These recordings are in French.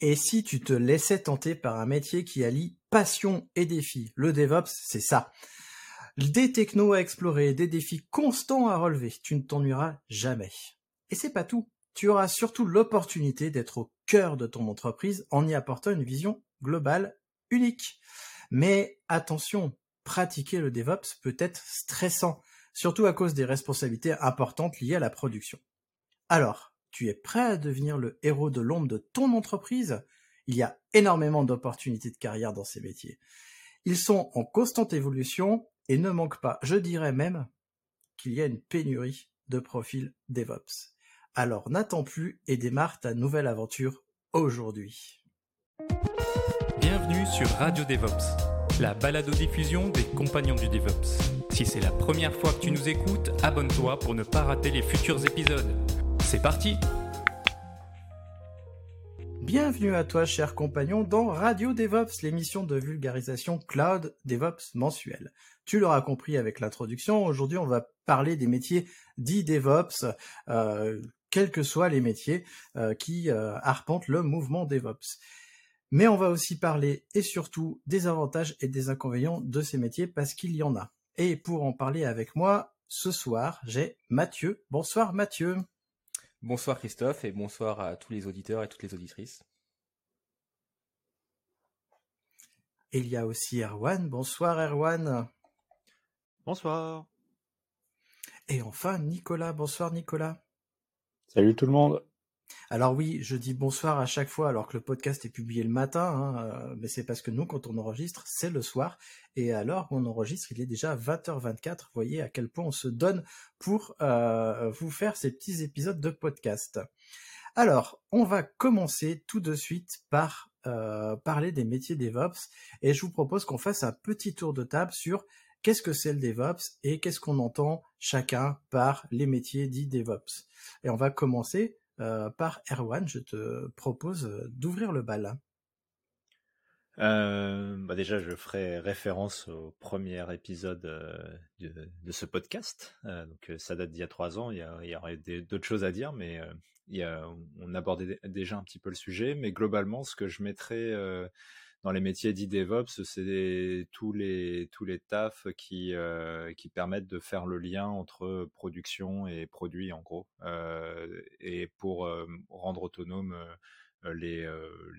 Et si tu te laissais tenter par un métier qui allie passion et défi Le DevOps, c'est ça. Des technos à explorer, des défis constants à relever, tu ne t'ennuieras jamais. Et c'est pas tout. Tu auras surtout l'opportunité d'être au cœur de ton entreprise en y apportant une vision globale unique. Mais attention, pratiquer le DevOps peut être stressant, surtout à cause des responsabilités importantes liées à la production. Alors, tu es prêt à devenir le héros de l'ombre de ton entreprise? Il y a énormément d'opportunités de carrière dans ces métiers. Ils sont en constante évolution et ne manque pas, je dirais même, qu'il y a une pénurie de profils DevOps. Alors n'attends plus et démarre ta nouvelle aventure aujourd'hui. Bienvenue sur Radio DevOps, la balado-diffusion des compagnons du DevOps. Si c'est la première fois que tu nous écoutes, abonne-toi pour ne pas rater les futurs épisodes. C'est parti Bienvenue à toi, cher compagnon, dans Radio DevOps, l'émission de vulgarisation cloud DevOps mensuelle. Tu l'auras compris avec l'introduction, aujourd'hui on va parler des métiers dits DevOps, euh, quels que soient les métiers euh, qui euh, arpentent le mouvement DevOps. Mais on va aussi parler et surtout des avantages et des inconvénients de ces métiers parce qu'il y en a. Et pour en parler avec moi, ce soir, j'ai Mathieu. Bonsoir Mathieu. Bonsoir Christophe et bonsoir à tous les auditeurs et toutes les auditrices. Et il y a aussi Erwan. Bonsoir Erwan. Bonsoir. Et enfin Nicolas. Bonsoir Nicolas. Salut tout le monde. Alors oui, je dis bonsoir à chaque fois alors que le podcast est publié le matin, hein, euh, mais c'est parce que nous, quand on enregistre, c'est le soir. Et alors on enregistre, il est déjà 20h24. Vous voyez à quel point on se donne pour euh, vous faire ces petits épisodes de podcast. Alors, on va commencer tout de suite par euh, parler des métiers DevOps. Et je vous propose qu'on fasse un petit tour de table sur qu'est-ce que c'est le DevOps et qu'est-ce qu'on entend chacun par les métiers dits DevOps. Et on va commencer par Erwan. Je te propose euh, d'ouvrir le bal. Euh, bah déjà, je ferai référence au premier épisode de, ce podcast. donc, ça date d'il y a trois ans. Il y, aurait d'autres choses à dire, mais on abordait déjà un petit peu le sujet. Mais globalement, ce que je mettrais dans les métiers dits DevOps, c'est tous les tous les tafs qui euh, qui permettent de faire le lien entre production et produit en gros, euh, et pour euh, rendre autonome les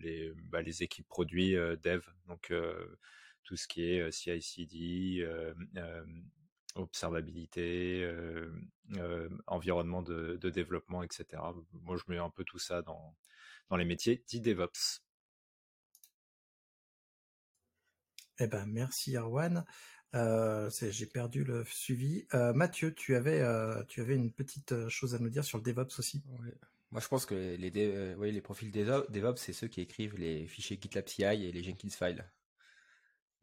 les bah, les équipes produits dev. Donc tout ce qui est CI/CD, observabilité, environnement de, développement, etc. Moi, je mets un peu tout ça dans dans les métiers dits DevOps. Eh ben, merci Arwan. Euh, j'ai perdu le suivi. Euh, Mathieu, tu avais, euh, tu avais une petite chose à nous dire sur le DevOps aussi. Moi, je pense que les, les profils DevOps, c'est ceux qui écrivent les fichiers GitLab CI et les Jenkins files.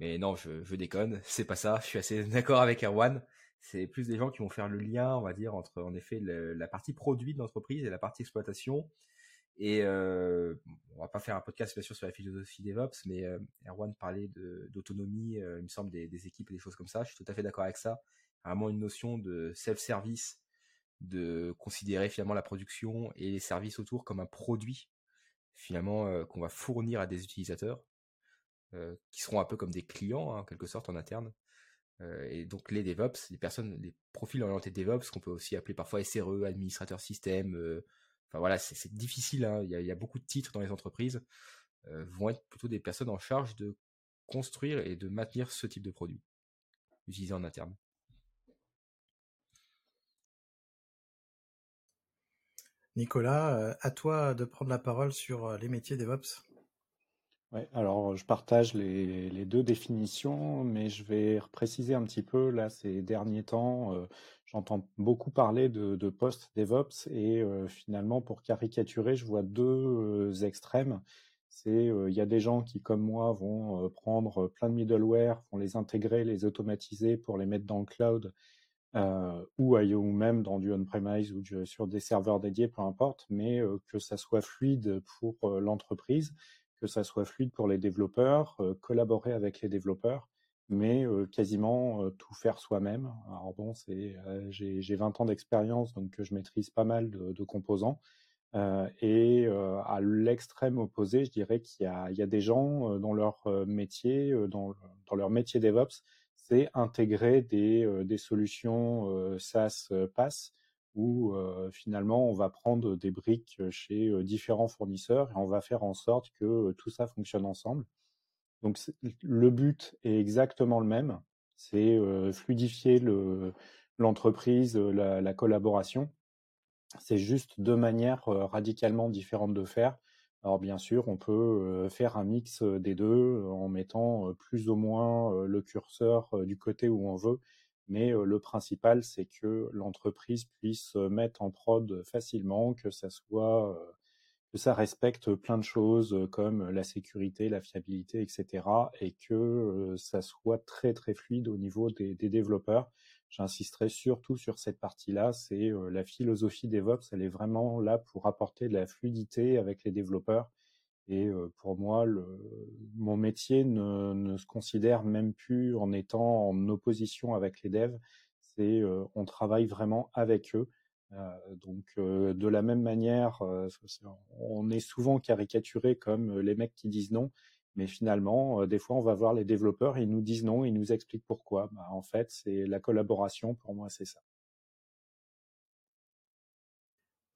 Mais non, je, je déconne, c'est pas ça. Je suis assez d'accord avec Erwan. C'est plus des gens qui vont faire le lien, on va dire, entre en effet la partie produit de l'entreprise et la partie exploitation et euh, on va pas faire un podcast bien sûr sur la philosophie DevOps, mais euh, Erwan parlait d'autonomie, euh, il me semble, des, équipes et des choses comme ça. Je suis tout à fait d'accord avec ça. Vraiment une notion de self-service, de considérer finalement la production et les services autour comme un produit finalement euh, qu'on va fournir à des utilisateurs qui seront un peu comme des clients hein, en quelque sorte en interne. et donc les DevOps, les personnes, les profils orientés DevOps qu'on peut aussi appeler parfois SRE, administrateur système Enfin voilà, c'est difficile. Hein. Il, y a, beaucoup de titres dans les entreprises euh, vont être plutôt des personnes en charge de construire et de maintenir ce type de produit utilisé en interne. Nicolas, euh, à toi de prendre la parole sur euh, les métiers DevOps. Ouais, alors je partage les, les, deux définitions, mais je vais préciser un petit peu. Là, ces derniers temps, euh, j'entends beaucoup parler de, de post-DevOps et euh, finalement, pour caricaturer, je vois deux euh, extrêmes. C'est il y a des gens qui, comme moi, vont prendre plein de middleware, vont les intégrer, les automatiser pour les mettre dans le cloud ou, ou même dans du on-premise ou sur des serveurs dédiés, peu importe, mais que ça soit fluide pour l'entreprise que ça soit fluide pour les développeurs, euh, collaborer avec les développeurs, mais euh, quasiment euh, tout faire soi-même. Alors bon, c'est j'ai 20 ans d'expérience, donc je maîtrise pas mal de, composants. et à l'extrême opposé, je dirais qu'il y, y, a des gens dans leur métier, dans, dans, leur métier DevOps, c'est intégrer des, des solutions SaaS PaaS où finalement on va prendre des briques chez différents fournisseurs et on va faire en sorte que tout ça fonctionne ensemble. Donc le but est exactement le même, c'est fluidifier l'entreprise, la, collaboration. C'est juste deux manières radicalement différentes de faire. Alors bien sûr, on peut faire un mix des deux en mettant plus ou moins le curseur du côté où on veut mais le principal, c'est que l'entreprise puisse mettre en prod facilement, que ça soit que ça respecte plein de choses comme la sécurité, la fiabilité, etc. et que ça soit très très fluide au niveau des, développeurs. J'insisterai surtout sur cette partie-là, c'est la philosophie DevOps, elle est vraiment là pour apporter de la fluidité avec les développeurs et pour moi, mon métier ne, se considère même plus en étant en opposition avec les devs. C'est on travaille vraiment avec eux. Donc de la même manière, on est souvent caricaturé comme les mecs qui disent non, mais finalement, des fois, on va voir les développeurs, ils nous disent non, ils nous expliquent pourquoi. Bah, en fait, c'est la collaboration. Pour moi, c'est ça.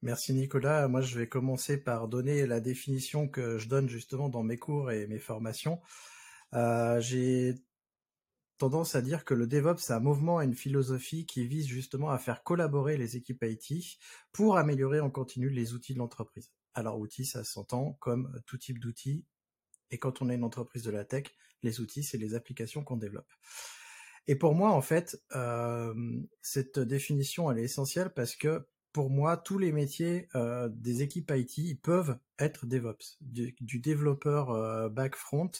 Merci Nicolas. Moi, je vais commencer par donner la définition que je donne justement dans mes cours et mes formations. Euh, j'ai tendance à dire que le DevOps, c'est un mouvement et une philosophie qui vise justement à faire collaborer les équipes IT pour améliorer en continu les outils de l'entreprise. Alors, outils, ça s'entend comme tout type d'outils. Et quand on est une entreprise de la tech, les outils, c'est les applications qu'on développe. Et pour moi, en fait, euh, cette définition, elle est essentielle parce que pour moi, tous les métiers euh, des équipes IT peuvent être DevOps, du, développeur euh, back-front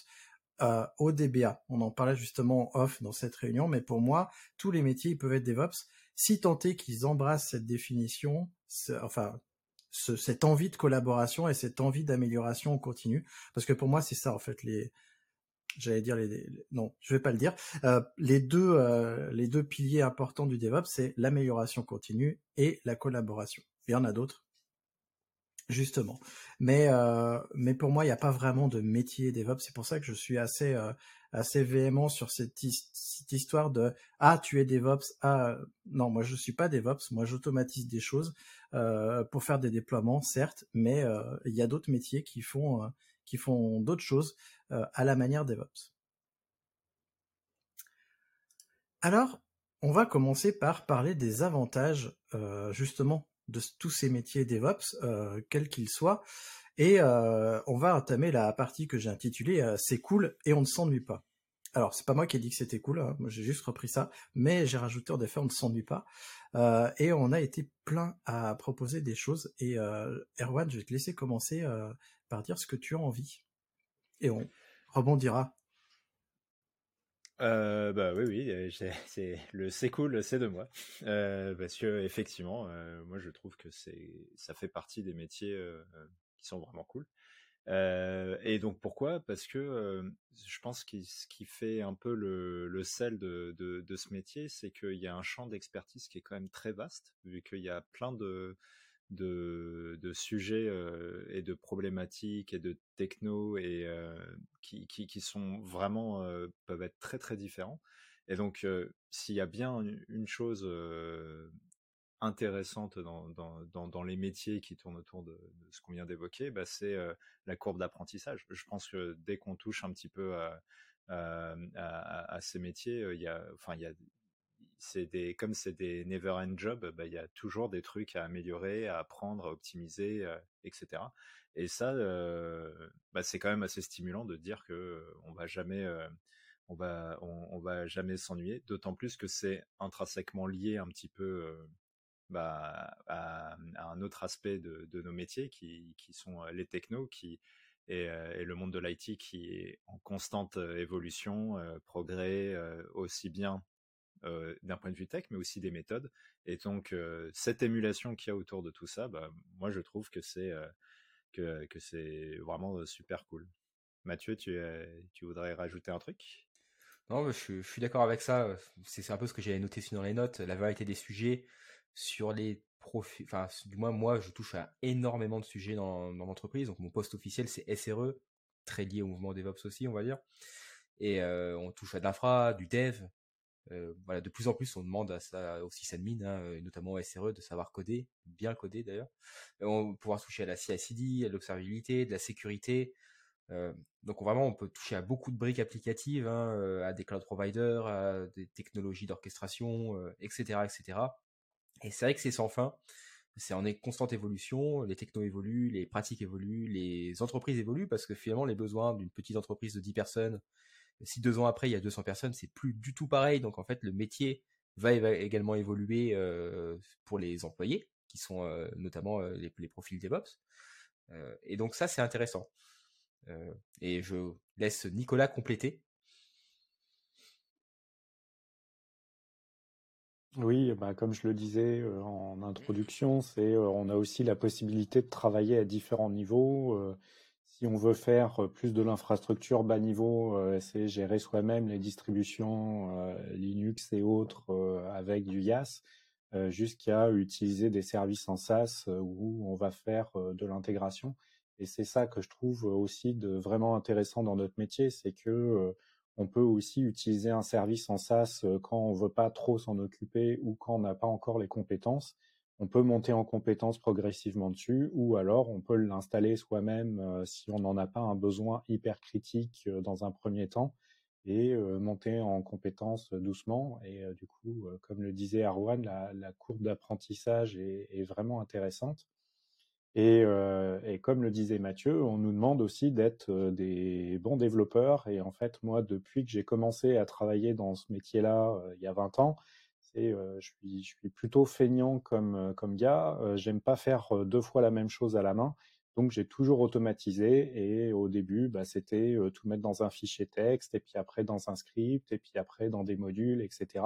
euh, au DBA. On en parlait justement off dans cette réunion, mais pour moi, tous les métiers peuvent être DevOps, si tant est qu'ils embrassent cette définition, enfin cette envie de collaboration et cette envie d'amélioration continue, parce que pour moi, c'est ça en fait les j'allais dire les, non, je vais pas le dire. Euh, les deux euh, les deux piliers importants du DevOps, c'est l'amélioration continue et la collaboration. Il y en a d'autres, justement. Mais euh, mais pour moi, il n'y a pas vraiment de métier DevOps. C'est pour ça que je suis assez assez véhément sur cette, histoire de ah tu es DevOps ah non moi je suis pas DevOps moi j'automatise des choses pour faire des déploiements certes mais il y a d'autres métiers qui font qui font d'autres choses euh, à la manière DevOps. Alors, on va commencer par parler des avantages euh, justement de tous ces métiers DevOps, euh, quels qu'ils soient, et on va entamer la partie que j'ai intitulée C'est cool et on ne s'ennuie pas. Alors, c'est pas moi qui ai dit que c'était cool, hein, j'ai juste repris ça, mais j'ai rajouté en effet on ne s'ennuie pas. et on a été plein à proposer des choses. Et Erwan, je vais te laisser commencer par dire ce que tu as envie. Et on rebondira. Euh, bah oui, oui, c'est le c'est cool, c'est de moi, euh, parce que effectivement, euh, moi je trouve que c'est ça fait partie des métiers qui sont vraiment cool. et donc pourquoi? Parce que je pense que ce qui fait un peu le, le sel de, de ce métier, c'est qu'il y a un champ d'expertise qui est quand même très vaste, vu qu'il y a plein de de, sujets euh, et de problématiques et de techno et euh, qui, qui, qui, sont vraiment euh, peuvent être très très différents. Et donc s'il y a bien une chose intéressante dans, dans, dans, les métiers qui tournent autour de, ce qu'on vient d'évoquer, bah, c'est la courbe d'apprentissage. Je pense que dès qu'on touche un petit peu à, à, à, ces métiers, il y a, enfin, il y a, c'est des, comme c'est des never end jobs, bah, il y a toujours des trucs à améliorer, à apprendre, à optimiser, etc. Et ça, bah, c'est quand même assez stimulant de dire que on va jamais, on va, on, va jamais s'ennuyer. D'autant plus que c'est intrinsèquement lié un petit peu. Bah, à, un autre aspect de, nos métiers qui, sont les technos qui euh, et, le monde de l'IT qui est en constante euh, évolution, euh, progrès, aussi bien d'un point de vue tech, mais aussi des méthodes. Et donc, cette émulation qu'il y a autour de tout ça, bah, moi, je trouve que c'est que, que c'est vraiment super cool. Mathieu, tu, tu voudrais rajouter un truc? Non, je, je suis d'accord avec ça. C'est un peu ce que j'avais noté dans les notes. La variété des sujets sur les enfin, du moins, moi, je touche à énormément de sujets dans, dans l'entreprise. Donc, mon poste officiel, c'est SRE, très lié au mouvement DevOps aussi, on va dire. Et euh, on touche à de l'infra, du dev. Euh, voilà, de plus en plus, on demande à ça aussi sysadmin, hein, notamment au SRE, de savoir coder, bien coder d'ailleurs. On va pouvoir toucher à la CI/CD, à l'observabilité, de la sécurité. Euh, donc vraiment, on peut toucher à beaucoup de briques applicatives, hein, à des cloud providers, à des technologies d'orchestration, etc., etc. Et c'est vrai que c'est sans fin. C'est en constante évolution. Les technos évoluent, les pratiques évoluent, les entreprises évoluent parce que finalement, les besoins d'une petite entreprise de 10 personnes, si deux ans après, il y a 200 personnes, c'est plus du tout pareil. Donc, en fait, le métier va, également évoluer pour les employés, qui sont notamment les, les, profils DevOps. et donc, ça, c'est intéressant. et je laisse Nicolas compléter Oui, bah, comme je le disais en introduction, c'est euh, on a aussi la possibilité de travailler à différents niveaux. Euh, si on veut faire plus de l'infrastructure bas niveau, c'est gérer soi-même les distributions Linux et autres avec du YAS, jusqu'à utiliser des services en SaaS où on va faire de l'intégration. Et c'est ça que je trouve aussi de vraiment intéressant dans notre métier, c'est que on peut aussi utiliser un service en SaaS euh, quand on veut pas trop s'en occuper ou quand on n'a pas encore les compétences. On peut monter en compétences progressivement dessus ou alors on peut l'installer soi-même euh, si on n'en a pas un besoin hyper critique euh, dans un premier temps et monter en compétences doucement. Et du coup, comme le disait Arwan, la, courbe d'apprentissage est, vraiment intéressante. Et, euh, comme le disait Mathieu, on nous demande aussi d'être euh, des bons développeurs. Et en fait, moi, depuis que j'ai commencé à travailler dans ce métier-là euh, il y a 20 ans, je, suis, plutôt feignant comme, gars. J'aime pas faire deux fois la même chose à la main. Donc, j'ai toujours automatisé. Et au début, bah, c'était tout mettre dans un fichier texte, et puis après dans un script, et puis après dans des modules, etc.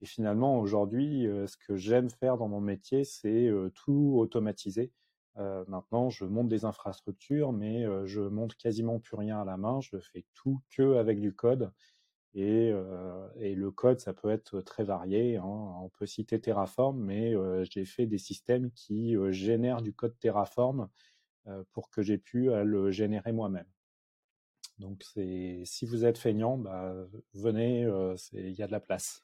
Et finalement, aujourd'hui, ce que j'aime faire dans mon métier, c'est tout automatiser. Maintenant, je monte des infrastructures, mais je monte quasiment plus rien à la main. Je fais tout que avec du code. Et, euh, et le code, ça peut être très varié. Hein. On peut citer Terraform, mais j'ai fait des systèmes qui génèrent du code Terraform pour que j'ai pu le générer moi-même. Donc, si vous êtes feignant, bah, venez, il y a de la place.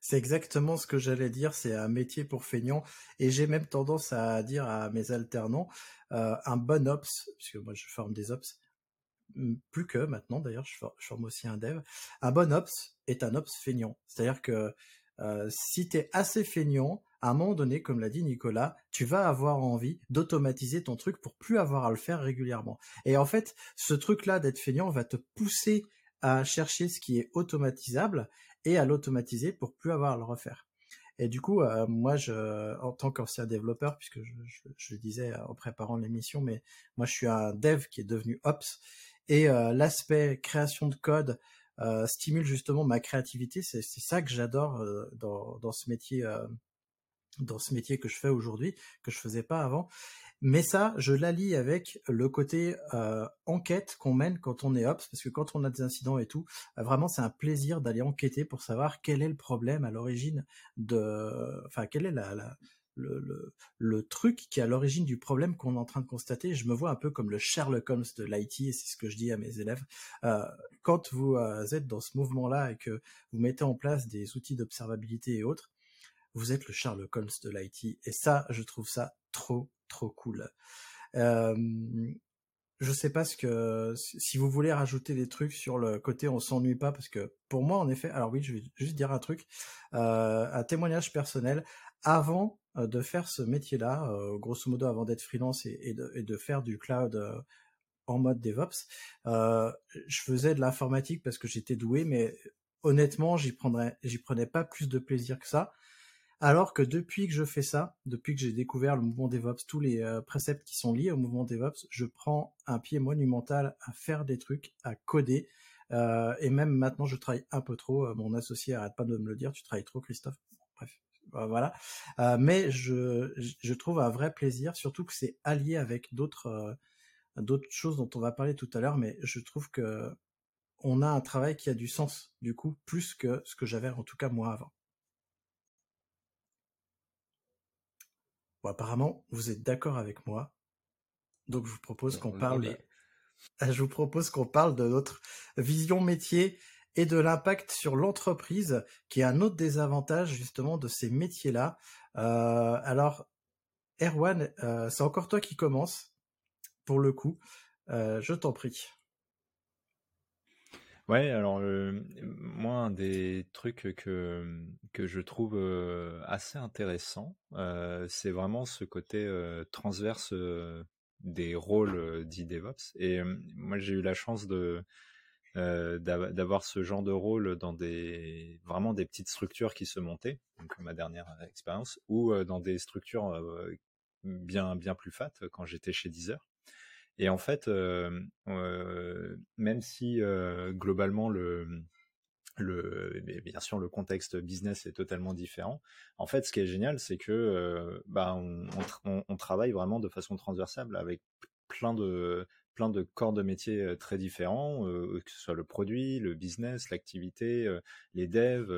C'est exactement ce que j'allais dire, c'est un métier pour feignants. Et j'ai même tendance à dire à mes alternants, euh, un bon ops, puisque moi je forme des ops, plus que maintenant d'ailleurs, je, forme aussi un dev, un bon ops est un ops feignant. C'est-à-dire que euh, si tu es assez feignant, à un moment donné, comme l'a dit Nicolas, tu vas avoir envie d'automatiser ton truc pour plus avoir à le faire régulièrement. Et en fait, ce truc-là d'être feignant va te pousser à chercher ce qui est automatisable et à l'automatiser pour plus avoir à le refaire. Et du coup, euh, moi, en tant qu'ancien développeur, puisque je, je, le disais en préparant l'émission, mais moi, je suis un dev qui est devenu ops, et euh, l'aspect création de code euh, stimule justement ma créativité. C'est ça que j'adore dans, dans ce métier, dans ce métier que je fais aujourd'hui, que je faisais pas avant. Mais ça, je l'allie avec le côté euh, enquête qu'on mène quand on est ops, parce que quand on a des incidents et tout, euh, vraiment c'est un plaisir d'aller enquêter pour savoir quel est le problème à l'origine de, enfin quel est la le, truc qui est à l'origine du problème qu'on est en train de constater. Je me vois un peu comme le Sherlock Holmes de l'IT, et c'est ce que je dis à mes élèves. Euh, quand vous euh, êtes dans ce mouvement-là et que vous mettez en place des outils d'observabilité et autres, vous êtes le Sherlock Holmes de l'IT. Et ça, je trouve ça trop, trop cool. je sais pas ce que si vous voulez rajouter des trucs sur le côté on s'ennuie pas parce que pour moi en effet alors oui je vais juste dire un truc euh, un témoignage personnel avant euh, de faire ce métier là euh, grosso modo avant d'être freelance et, de, faire du cloud euh, en mode DevOps je faisais de l'informatique parce que j'étais doué mais honnêtement j'y prendrais j'y prenais pas plus de plaisir que ça alors que depuis que je fais ça, depuis que j'ai découvert le mouvement DevOps, tous les euh, préceptes qui sont liés au mouvement DevOps, je prends un pied monumental à faire des trucs, à coder. Euh, et même maintenant, je travaille un peu trop. Euh, mon associé arrête pas de me le dire. Tu travailles trop, Christophe. Bref, voilà. mais je, je trouve un vrai plaisir, surtout que c'est allié avec d'autres d'autres choses dont on va parler tout à l'heure. Mais je trouve que on a un travail qui a du sens, du coup, plus que ce que j'avais en tout cas moi avant. Bon, apparemment, vous êtes d'accord avec moi. Donc, je vous propose qu'on parle. Je vous propose qu'on parle de notre vision métier et de l'impact sur l'entreprise, qui est un autre désavantage justement de ces métiers-là. Euh, alors, Erwan, euh, c'est encore toi qui commence, pour le coup. Euh, je t'en prie. Ouais, alors moi, un des trucs que, que je trouve assez intéressant, c'est vraiment ce côté transverse des rôles dits DevOps. Et moi, j'ai eu la chance de d'avoir ce genre de rôle dans des vraiment des petites structures qui se montaient, donc ma dernière expérience, ou dans des structures bien bien plus fat quand j'étais chez Deezer. Et en fait, euh, euh, même si euh, globalement le, bien sûr, le contexte business est totalement différent. En fait, ce qui est génial, c'est que bah, on, travaille vraiment de façon transversale avec plein de plein de corps de métiers très différents, que ce soit le produit, le business, l'activité, les devs.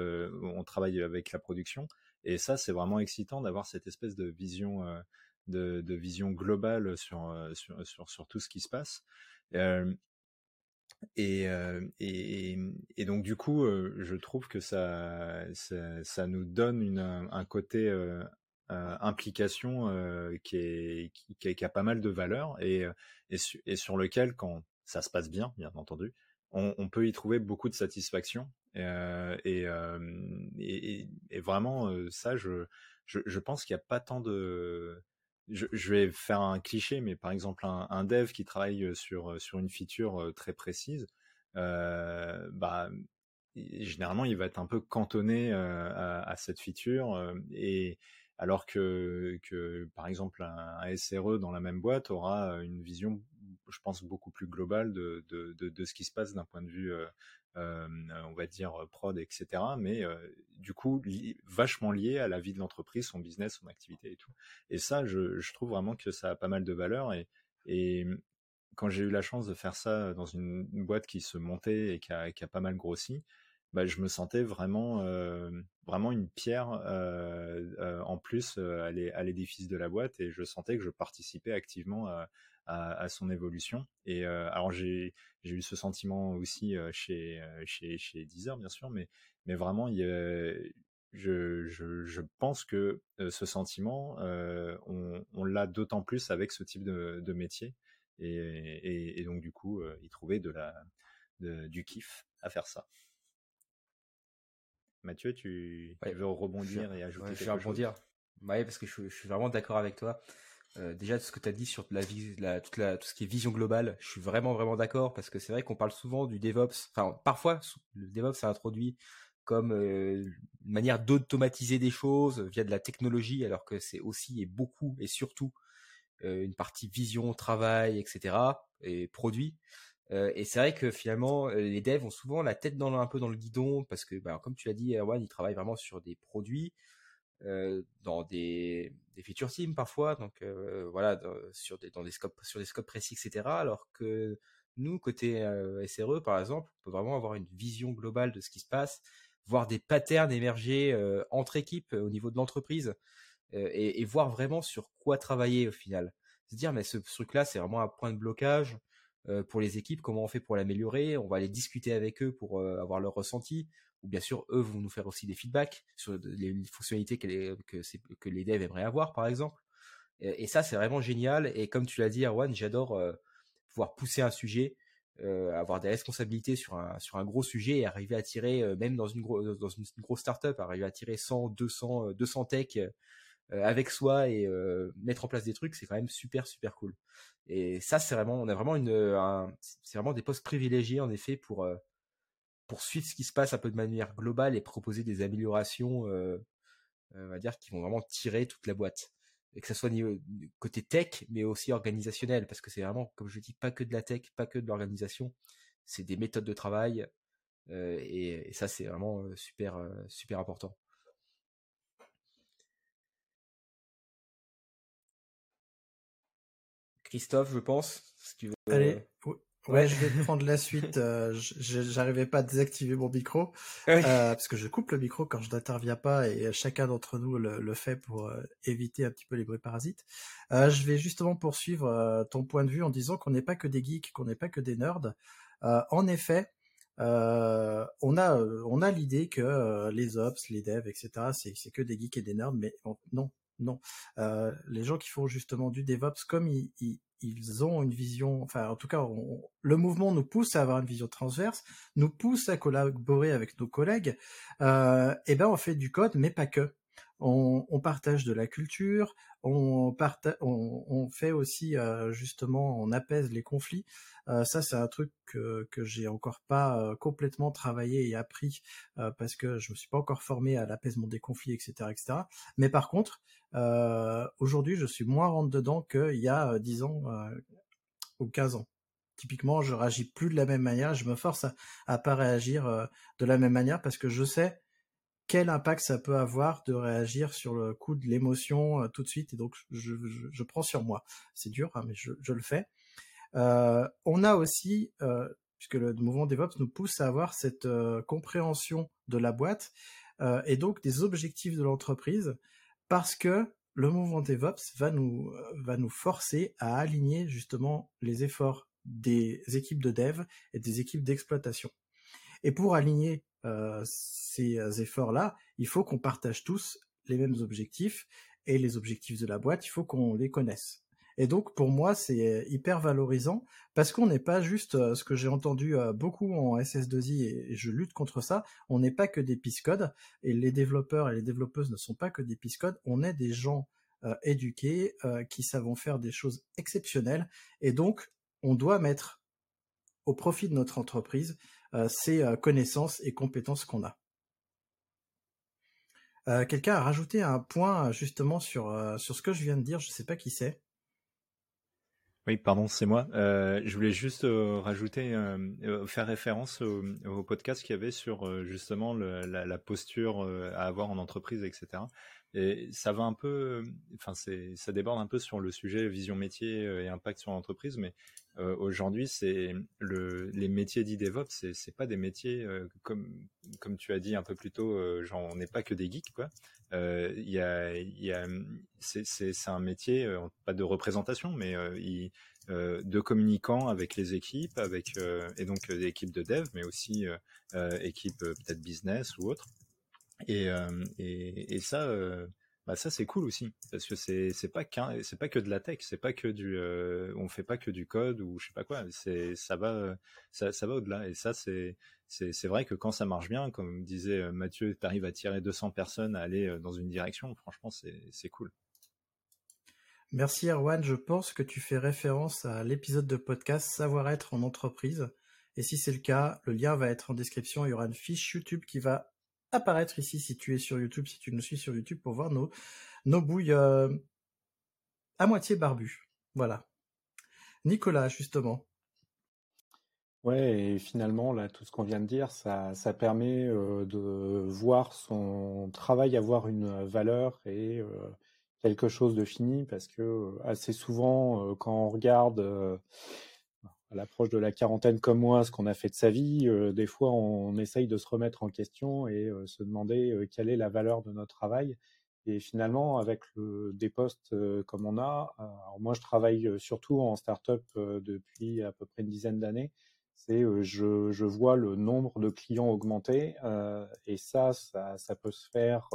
on travaille avec la production, et ça, c'est vraiment excitant d'avoir cette espèce de vision de, vision globale sur, sur, sur, tout ce qui se passe. Et, et, donc du coup, je trouve que ça, ça, ça nous donne une, un côté implication qui, est, qui, a pas mal de valeur et, et, sur lequel, quand ça se passe bien, bien entendu, on, peut y trouver beaucoup de satisfaction. et, vraiment, ça, je, pense qu'il n'y a pas tant de je, vais faire un cliché, mais par exemple un, dev qui travaille sur une feature très précise, euh, bah généralement il va être un peu cantonné à, cette feature et alors que, par exemple un, SRE dans la même boîte aura une vision, je pense beaucoup plus globale de de, de, ce qui se passe d'un point de vue on va dire prod, etc. Mais du coup, vachement lié à la vie de l'entreprise, son business, son activité et tout. Et ça, je, trouve vraiment que ça a pas mal de valeur. Et, quand j'ai eu la chance de faire ça dans une, boîte qui se montait et qui a, qui a pas mal grossi, bah, je me sentais vraiment, euh, vraiment une pierre euh, euh, en plus à l'édifice de la boîte et je sentais que je participais activement à, son évolution. Et alors j'ai eu ce sentiment aussi chez chez chez Deezer bien sûr, mais mais vraiment il je, pense que ce sentiment, on, l'a d'autant plus avec ce type de, métier. Et, donc, du coup, la, de, du kiff à faire ça. Mathieu, tu, veux rebondir et ajouter Je vais rebondir. Oui, parce que je, je suis vraiment d'accord avec toi. Euh, déjà, tout ce que tu as dit sur la, la, toute la, tout ce qui est vision globale, je suis vraiment, vraiment d'accord parce que c'est vrai qu'on parle souvent du DevOps. Enfin, parfois, le DevOps est introduit comme euh, une manière d'automatiser des choses via de la technologie, alors que c'est aussi et beaucoup et surtout euh, une partie vision, travail, etc. et produit. Euh, et c'est vrai que finalement, les devs ont souvent la tête un peu dans le guidon parce que, bah, comme tu l'as dit, Erwan, ils travaillent vraiment sur des produits, dans des, des teams parfois, donc voilà, sur des scopes précis, etc. Alors que nous, côté SRE par exemple, on peut vraiment avoir une vision globale de ce qui se passe, voir des patterns émerger entre équipes au niveau de l'entreprise et, voir vraiment sur quoi travailler au final. Se dire mais ce, truc-là c'est vraiment un point de blocage pour les équipes. Comment on fait pour l'améliorer On va aller discuter avec eux pour avoir leur ressenti. Ou bien sûr eux vont nous faire aussi des feedbacks sur les fonctionnalités que les, que, les devs aimeraient avoir par exemple. Et, ça c'est vraiment génial. Et comme tu l'as dit Erwan, j'adore pouvoir pousser un sujet, avoir des responsabilités sur un sur un gros sujet et arriver à tirer même dans une grosse dans une, grosse startup, arriver à tirer 100, 200 200 tech avec soi et mettre en place des trucs, c'est quand même super super cool. Et ça c'est vraiment on a vraiment une c'est vraiment des postes privilégiés en effet pour pour suivre ce qui se passe un peu de manière globale et proposer des améliorations on va dire qui vont vraiment tirer toute la boîte et que ça soit côté tech, mais aussi organisationnel, parce que c'est vraiment, comme je dis, pas que de la tech, pas que de l'organisation, c'est des méthodes de travail, euh, et, et, ça c'est vraiment euh, super euh, super important. Christophe, je pense, si tu veux. Allez, Ouais, je vais prendre la suite. Euh, J'arrivais pas à désactiver mon micro euh, parce que je coupe le micro quand je n'interviens pas et chacun d'entre nous le, le, fait pour euh, éviter un petit peu les bruits parasites. Euh, je vais justement poursuivre euh, ton point de vue en disant qu'on n'est pas que des geeks, qu'on n'est pas que des nerds. en effet, on a on a l'idée que les ops, les devs, etc. C'est que des geeks et des nerds, mais non, non. les gens qui font justement du DevOps, comme ils, ils ont une vision, enfin en tout cas, le mouvement nous pousse à avoir une vision transverse, nous pousse à collaborer avec nos collègues. Euh, et ben on fait du code, mais pas que. On, partage de la culture, on, fait aussi euh, justement, on apaise les conflits. Euh, ça, c'est un truc que, que j'ai encore pas euh, complètement travaillé et appris parce que je me suis pas encore formé à l'apaisement des conflits, etc., etc. Mais par contre, aujourd'hui, je suis moins rentre dedans qu'il y a 10 euh, ans ou 15 ans. Typiquement, je réagis plus de la même manière. Je me force à, à pas réagir de la même manière parce que je sais quel impact ça peut avoir de réagir sur le coup de l'émotion tout de suite. Et donc, je, prends sur moi. C'est dur, hein, mais je, le fais. Euh, on a aussi, euh, puisque le mouvement DevOps nous pousse à avoir cette euh, compréhension de la boîte et donc des objectifs de l'entreprise parce que le mouvement DevOps va nous, va nous forcer à aligner justement les efforts des équipes de dev et des équipes d'exploitation. Et pour aligner euh, ces efforts-là, il faut qu'on partage tous les mêmes objectifs et les objectifs de la boîte, il faut qu'on les connaisse. Et donc pour moi c'est hyper valorisant parce qu'on n'est pas juste euh, ce que j'ai entendu euh, beaucoup en SS2I et je lutte contre ça. On n'est pas que des piscodes et les développeurs et les développeuses ne sont pas que des piscodes. On est des gens euh, éduqués qui savent faire des choses exceptionnelles et donc on doit mettre au profit de notre entreprise ces connaissances et compétences qu'on a. Quelqu'un a rajouté un point justement sur sur ce que je viens de dire. Je ne sais pas qui c'est. Oui, pardon, c'est moi. Euh, je voulais juste euh, rajouter, euh, euh faire référence au, podcast qu'il y avait sur euh, justement la, la, posture à avoir en entreprise, etc. Et ça va un peu, enfin, ça déborde un peu sur le sujet vision métier et impact sur l'entreprise, mais aujourd'hui, c'est le, les métiers dits DevOps, c'est, c'est pas des métiers comme, comme tu as dit un peu plus tôt, genre on n'est pas que des geeks, quoi. Il y a, y a, c'est, c'est, un métier, pas de représentation, mais il, de communicants avec les équipes, avec et donc des équipes de dev, mais aussi équipes peut-être business ou autres. Et, et, et, ça, bah ça c'est cool aussi parce que c'est c'est pas qu'un c'est pas que de la tech, c'est pas que du on fait pas que du code ou je sais pas quoi. C'est ça va ça, ça va au-delà et ça c'est c'est vrai que quand ça marche bien, comme disait Mathieu, tu arrives à tirer 200 personnes à aller dans une direction, franchement, c'est cool. Merci Erwan, je pense que tu fais référence à l'épisode de podcast Savoir-être en entreprise. Et si c'est le cas, le lien va être en description, il y aura une fiche YouTube qui va apparaître ici si tu es sur YouTube, si tu nous suis sur YouTube pour voir nos, bouilles euh, à moitié barbues. Voilà. Nicolas, justement, Ouais, et finalement, là, tout ce qu'on vient de dire, ça, permet euh, de voir son travail avoir une valeur et euh, quelque chose de fini, parce que assez souvent, quand on regarde l'approche de la quarantaine comme moi, ce qu'on a fait de sa vie, des fois, on essaye de se remettre en question et se demander quelle est la valeur de notre travail. Et finalement, avec des postes comme on a, moi, je travaille surtout en start-up depuis à peu près une dizaine d'années c'est je, je, vois le nombre de clients augmenter euh, et ça, ça, ça, peut se faire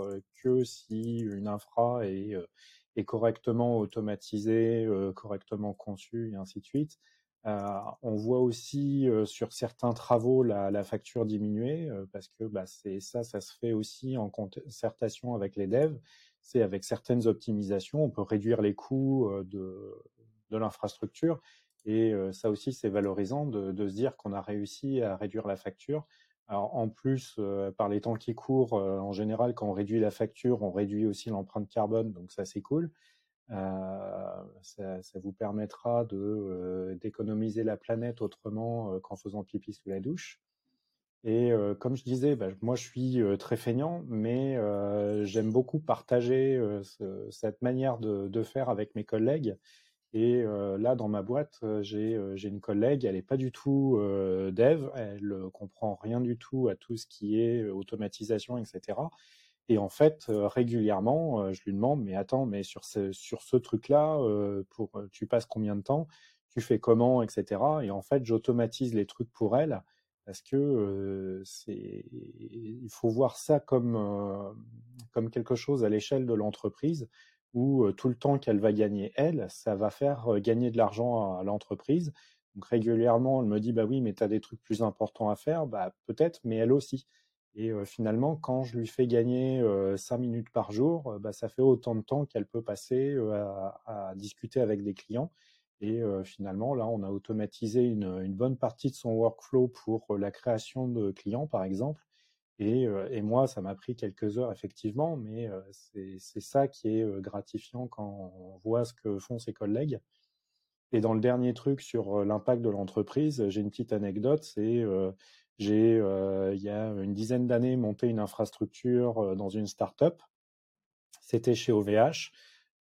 que si une infra est correctement automatisée, correctement conçue et ainsi de suite. On voit aussi sur certains travaux la, facture diminuer parce que bah, c'est ça, ça se fait aussi en concertation avec les devs. C'est avec certaines optimisations, on peut réduire les coûts de, l'infrastructure et ça aussi c'est valorisant de, se dire qu'on a réussi à réduire la facture alors en plus, euh, par les temps qui courent, euh, en général, quand on réduit la facture, on réduit aussi l'empreinte carbone, donc ça c'est cool. Euh, ça, vous permettra de d'économiser la planète autrement qu'en faisant pipi sous la douche. Et comme je disais, bah, moi je suis très feignant, mais j'aime beaucoup partager ce, cette manière de, faire avec mes collègues. Et là, dans ma boîte, j'ai une collègue, elle n'est pas du tout dev, elle comprend rien du tout à tout ce qui est automatisation, etc. Et en fait, régulièrement, je lui demande, mais attends, mais sur ce, sur ce truc-là, pour tu passes combien de temps, tu fais comment, etc. Et en fait, j'automatise les trucs pour elle parce que c'est, il faut voir ça comme comme quelque chose à l'échelle de l'entreprise où tout le temps qu'elle va gagner, elle, ça va faire gagner de l'argent à, l'entreprise. Donc régulièrement, elle me dit, bah oui, mais tu as des trucs plus importants à faire, bah peut-être, mais elle aussi. Et finalement, quand je lui fais gagner cinq minutes par jour, bah, ça fait autant de temps qu'elle peut passer à, discuter avec des clients. Et finalement, là, on a automatisé une, bonne partie de son workflow pour la création de clients, par exemple. Et, moi, ça m'a pris quelques heures, effectivement, mais c'est ça qui est gratifiant quand on voit ce que font ses collègues. Et dans le dernier truc sur l'impact de l'entreprise, j'ai une petite anecdote, c'est j'ai, il y a une dizaine d'années, monté une infrastructure dans une start-up. C'était chez OVH.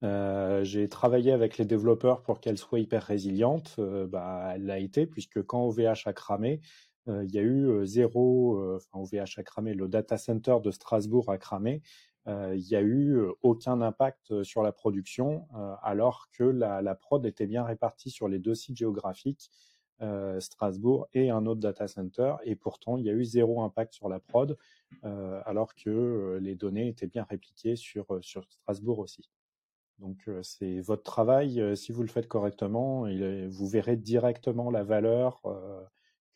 j'ai travaillé avec les développeurs pour qu'elle soit hyper résiliente. bah, elle l'a été, puisque quand OVH a cramé, euh, il y a eu euh, zéro, euh, enfin OVH a cramé, le data center de Strasbourg a cramé, il n'y a eu aucun impact sur la production, alors que la, prod était bien répartie sur les deux sites géographiques, Strasbourg et un autre data center, et pourtant il y a eu zéro impact sur la prod, alors que les données étaient bien répliquées sur, Strasbourg aussi. Donc c'est votre travail, si vous le faites correctement, vous verrez directement la valeur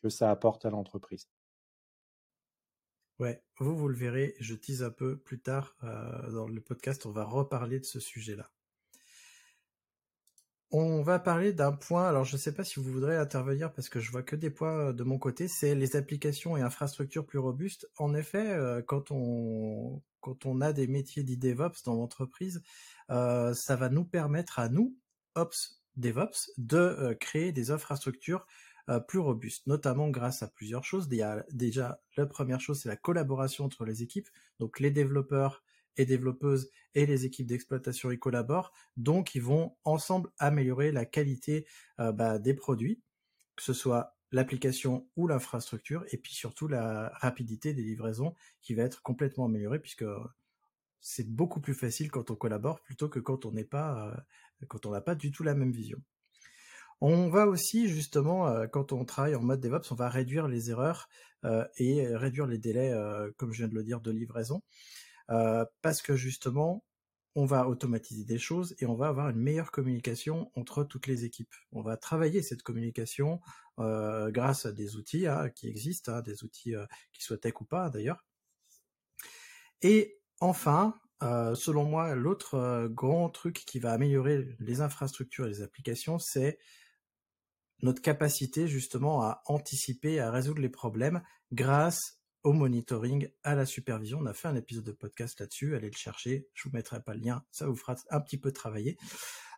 que ça apporte à l'entreprise. Ouais, vous, vous le verrez, je tease un peu plus tard euh, dans le podcast, on va reparler de ce sujet-là. On va parler d'un point, alors je ne sais pas si vous voudrez intervenir parce que je vois que des points euh, de mon côté, c'est les applications et infrastructures plus robustes. En effet, euh, quand on a des métiers dits DevOps dans l'entreprise, ça va nous permettre à nous, Ops DevOps, de créer des infrastructures euh, plus robuste, notamment grâce à plusieurs choses. Déjà la première chose, c'est la collaboration entre les équipes. Donc les développeurs et développeuses et les équipes d'exploitation y collaborent, donc ils vont ensemble améliorer la qualité euh, bah, des produits, que ce soit l'application ou l'infrastructure, et puis surtout la rapidité des livraisons qui va être complètement améliorée puisque c'est beaucoup plus facile quand on collabore plutôt que quand on n'est pas, euh, quand on n'a pas du tout la même vision. On va aussi justement, euh, quand on travaille en mode DevOps, on va réduire les erreurs euh, et réduire les délais, euh, comme je viens de le dire, de livraison, parce que justement, on va automatiser des choses et on va avoir une meilleure communication entre toutes les équipes. On va travailler cette communication grâce à des outils hein, qui existent, hein, des outils qui soient tech ou pas d'ailleurs. Et enfin, selon moi, l'autre grand truc qui va améliorer les infrastructures et les applications, c'est notre capacité justement à anticiper, à résoudre les problèmes grâce au monitoring, à la supervision. On a fait un épisode de podcast là-dessus, allez le chercher, je vous mettrai pas le lien, ça vous fera un petit peu travailler.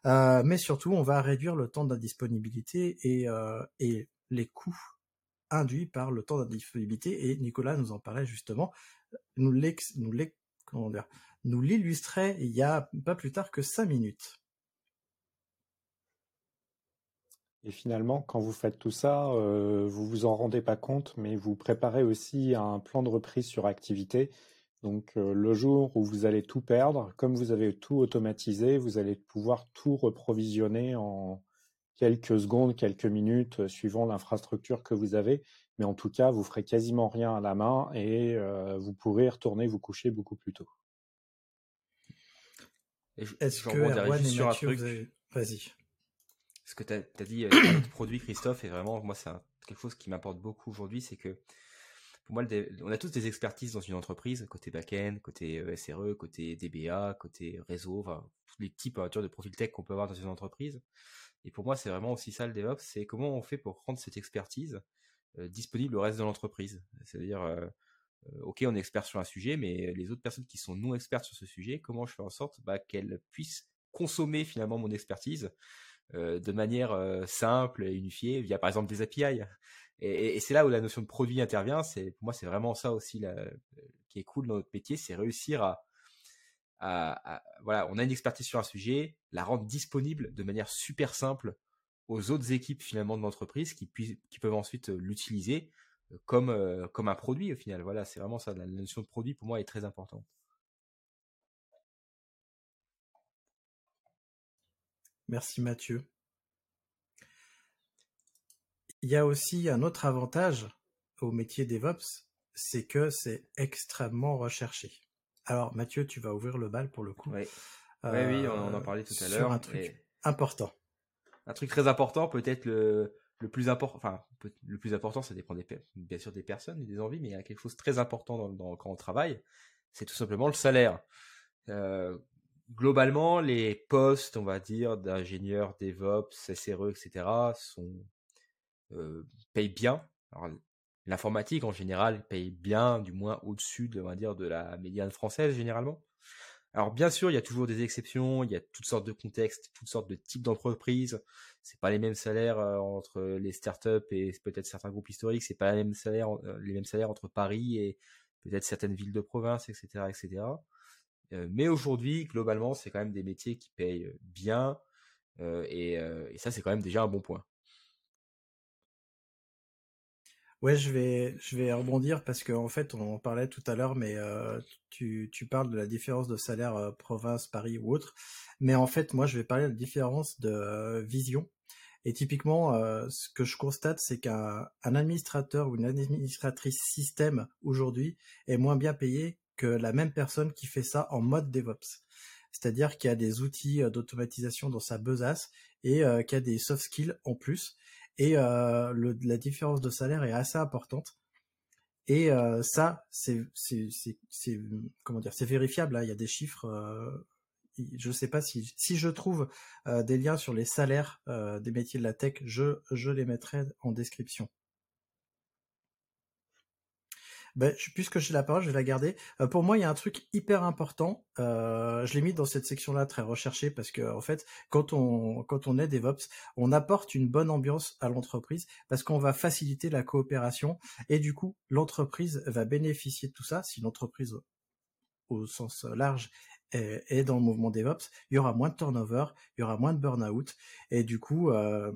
Euh, mais surtout, on va réduire le temps d'indisponibilité et, euh, et les coûts induits par le temps d'indisponibilité. Et Nicolas nous en parlait justement, nous l'illustrait il y a pas plus tard que cinq minutes. Et finalement, quand vous faites tout ça, euh, vous vous en rendez pas compte, mais vous préparez aussi un plan de reprise sur activité. Donc euh, le jour où vous allez tout perdre, comme vous avez tout automatisé, vous allez pouvoir tout reprovisionner en quelques secondes, quelques minutes, euh, suivant l'infrastructure que vous avez. Mais en tout cas, vous ferez quasiment rien à la main et vous pourrez retourner vous coucher beaucoup plus tôt. Est-ce que Erwan et Mathieu, Vas-y. Ce que tu as, dit, le produit, Christophe, est vraiment, moi, c'est quelque chose qui m'importe beaucoup aujourd'hui, c'est que pour moi, on a tous des expertises dans une entreprise, côté back-end, côté SRE, côté DBA, côté réseau, enfin, tous les types de profils tech qu'on peut avoir dans une entreprise. Et pour moi, c'est vraiment aussi ça le DevOps, c'est comment on fait pour rendre cette expertise disponible au reste de l'entreprise. C'est-à-dire, ok, on est expert sur un sujet, mais les autres personnes qui sont non expertes sur ce sujet, comment je fais en sorte bah, qu'elles puissent consommer finalement mon expertise de manière simple et unifiée via par exemple des API. Et, c'est là où la notion de produit intervient. C'est pour moi c'est vraiment ça aussi qui est cool dans notre métier, c'est réussir à, voilà, on a une expertise sur un sujet, la rendre disponible de manière super simple aux autres équipes finalement de l'entreprise qui, qui peuvent ensuite l'utiliser comme, comme un produit au final. Voilà, c'est vraiment ça. La notion de produit pour moi est très importante. Merci Mathieu. Il y a aussi un autre avantage au métier DevOps, c'est que c'est extrêmement recherché. Alors Mathieu, tu vas ouvrir le bal pour le coup. Oui, oui, on en parlait tout à l'heure. Sur un truc important. Un truc très important, peut-être le, le plus important, enfin, le plus important, ça dépend des, bien sûr des personnes et des envies, mais il y a quelque chose de très important dans, quand on travaille, c'est tout simplement le salaire. Euh, globalement, les postes, on va dire, d'ingénieurs, DevOps, SRE, etc., sont, euh, payent bien. l'informatique, en général, paye bien, du moins au-dessus, de, on va dire, de la médiane française, généralement. Alors, bien sûr, il y a toujours des exceptions, il y a toutes sortes de contextes, toutes sortes de types d'entreprises. C'est pas les mêmes salaires euh, entre les startups et peut-être certains groupes historiques, c'est pas les mêmes salaires, euh, les mêmes salaires entre Paris et peut-être certaines villes de province, etc., etc. Mais aujourd'hui, globalement, c'est quand même des métiers qui payent bien, et, ça, c'est quand même déjà un bon point. Ouais, je vais, je vais rebondir parce qu'en en fait, on en parlait tout à l'heure, mais tu, tu parles de la différence de salaire province, Paris ou autre. Mais en fait, moi, je vais parler de la différence de vision. Et typiquement, ce que je constate, c'est qu'un administrateur ou une administratrice système aujourd'hui est moins bien payé que la même personne qui fait ça en mode DevOps. C'est-à-dire qu'il y a des outils euh, d'automatisation dans sa besace et euh, qu'il y a des soft skills en plus. Et euh, la différence de salaire est assez importante. Et ça, c'est, comment dire, c'est vérifiable. Hein. Il y a des chiffres. je sais pas si, si je trouve des liens sur les salaires des métiers de la tech, je les mettrai en description. Ben, puisque j'ai la parole, je vais la garder. Euh, pour moi, il y a un truc hyper important. Euh, je l'ai mis dans cette section-là très recherchée parce que en fait, quand on quand on est DevOps, on apporte une bonne ambiance à l'entreprise parce qu'on va faciliter la coopération et du coup, l'entreprise va bénéficier de tout ça. Si l'entreprise au sens large est, dans le mouvement DevOps, il y aura moins de turnover, il y aura moins de burn-out et du coup, euh,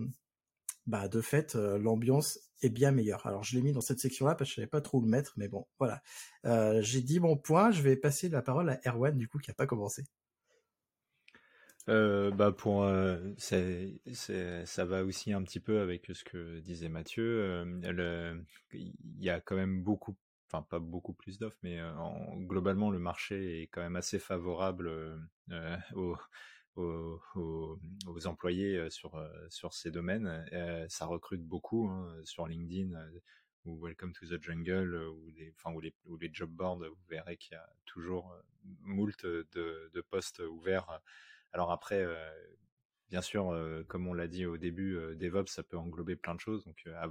bah de fait euh, l'ambiance est bien meilleure. Alors je l'ai mis dans cette section-là parce que je savais pas trop où le mettre, mais bon, voilà. Euh, j'ai dit mon point, je vais passer la parole à Erwan du coup qui a pas commencé. Euh, bah pour ça va aussi un petit peu avec ce que disait Mathieu. Il y a quand même beaucoup, enfin pas beaucoup plus d'offres, mais globalement le marché est quand même assez favorable aux aux, employés sur, sur ces domaines. ça recrute beaucoup hein, sur LinkedIn ou Welcome to the Jungle ou les, enfin, ou les, ou les job boards, vous verrez qu'il y a toujours moult de, de postes ouverts. Alors après, bien sûr, comme on l'a dit au début, DevOps, ça peut englober plein de choses. Donc, à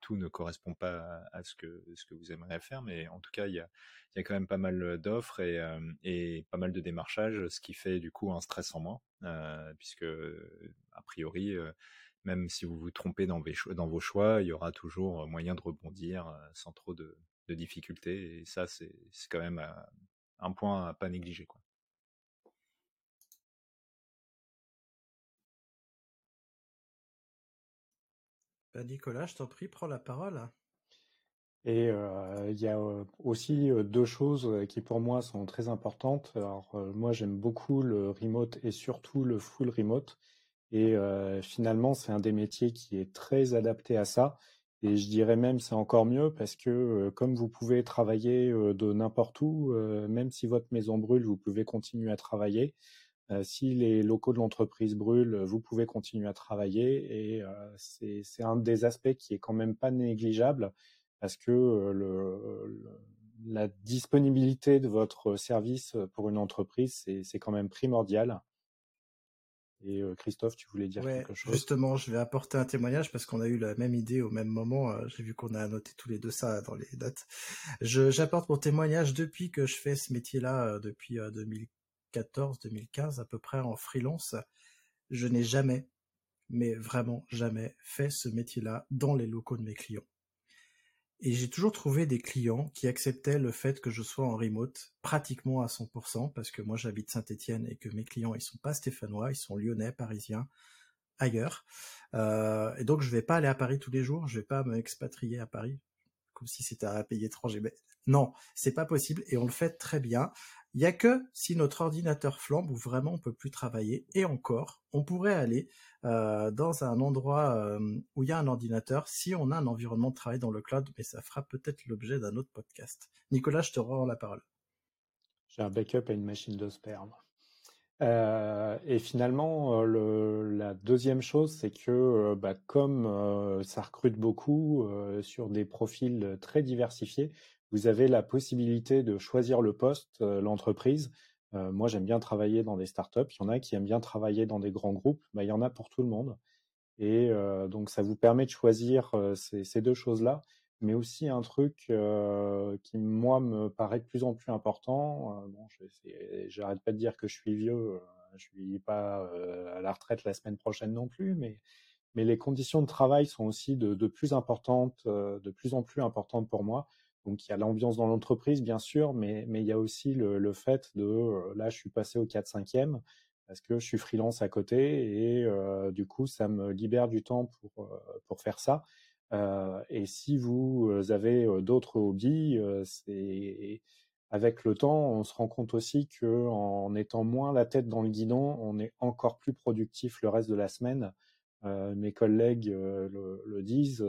tout ne correspond pas à, ce, que, ce que vous aimeriez faire. Mais en tout cas, il y a, y a quand même pas mal d'offres et, et, pas mal de démarchages, ce qui fait du coup un stress en moins, puisque a priori, même si vous vous trompez dans, dans, vos choix, il y aura toujours moyen de rebondir sans trop de, de difficultés. Et ça, c'est quand même un point à pas négliger. Quoi. Bah, Nicolas, je t'en prie, prends la parole. Et il y a aussi deux choses qui pour moi sont très importantes. Alors moi j'aime beaucoup le remote et surtout le full remote. Et finalement c'est un des métiers qui est très adapté à ça. Et je dirais même c'est encore mieux parce que comme vous pouvez travailler de n'importe où, même si votre maison brûle, vous pouvez continuer à travailler. Si les locaux de l'entreprise brûlent, vous pouvez continuer à travailler et c'est un des aspects qui est quand même pas négligeable parce que le, la disponibilité de votre service pour une entreprise, c'est quand même primordial. Et Christophe, tu voulais dire quelque chose? Justement, je vais apporter un témoignage parce qu'on a eu la même idée au même moment. J'ai vu qu'on a noté tous les deux ça dans les notes. J'apporte mon témoignage depuis que je fais ce métier-là, depuis 2014-2015 à peu près en freelance. Je n'ai jamais, mais vraiment jamais, fait ce métier-là dans les locaux de mes clients. Et j'ai toujours trouvé des clients qui acceptaient le fait que je sois en remote pratiquement à 100% parce que moi j'habite Saint-Étienne et que mes clients ils sont pas stéphanois, ils sont lyonnais, parisiens, ailleurs. Euh, et donc je vais pas aller à Paris tous les jours, je vais pas m'expatrier à Paris comme si c'était un pays étranger. Mais non, c'est pas possible et on le fait très bien. Il y a que si notre ordinateur flambe où vraiment on peut plus travailler et encore, on pourrait aller euh, dans un endroit euh, où il y a un ordinateur si on a un environnement de travail dans le cloud, mais ça fera peut-être l'objet d'un autre podcast. Nicolas, je te rends la parole. J'ai un backup à une machine de sperme. Euh, et finalement, le, la deuxième chose, c'est que bah, comme ça recrute beaucoup sur des profils très diversifiés, vous avez la possibilité de choisir le poste, euh, l'entreprise. Euh, moi, j'aime bien travailler dans des startups. Il y en a qui aiment bien travailler dans des grands groupes. Bah, il y en a pour tout le monde. Et euh, donc, ça vous permet de choisir ces, deux choses-là. Mais aussi un truc qui, moi, me paraît de plus en plus important. bon, j'arrête pas de dire que je suis vieux. je suis pas à la retraite la semaine prochaine non plus. Mais, les conditions de travail sont aussi de plus importantes, de plus en plus importantes pour moi. Donc il y a l'ambiance dans l'entreprise, bien sûr, mais, mais il y a aussi le, fait de, euh, là, je suis passé au 4-5e parce que je suis freelance à côté et euh, du coup, ça me libère du temps pour, euh, pour faire ça. et si vous avez d'autres hobbies, c'est avec le temps, on se rend compte aussi que en étant moins la tête dans le guidon, on est encore plus productif le reste de la semaine. mes collègues le, le, disent,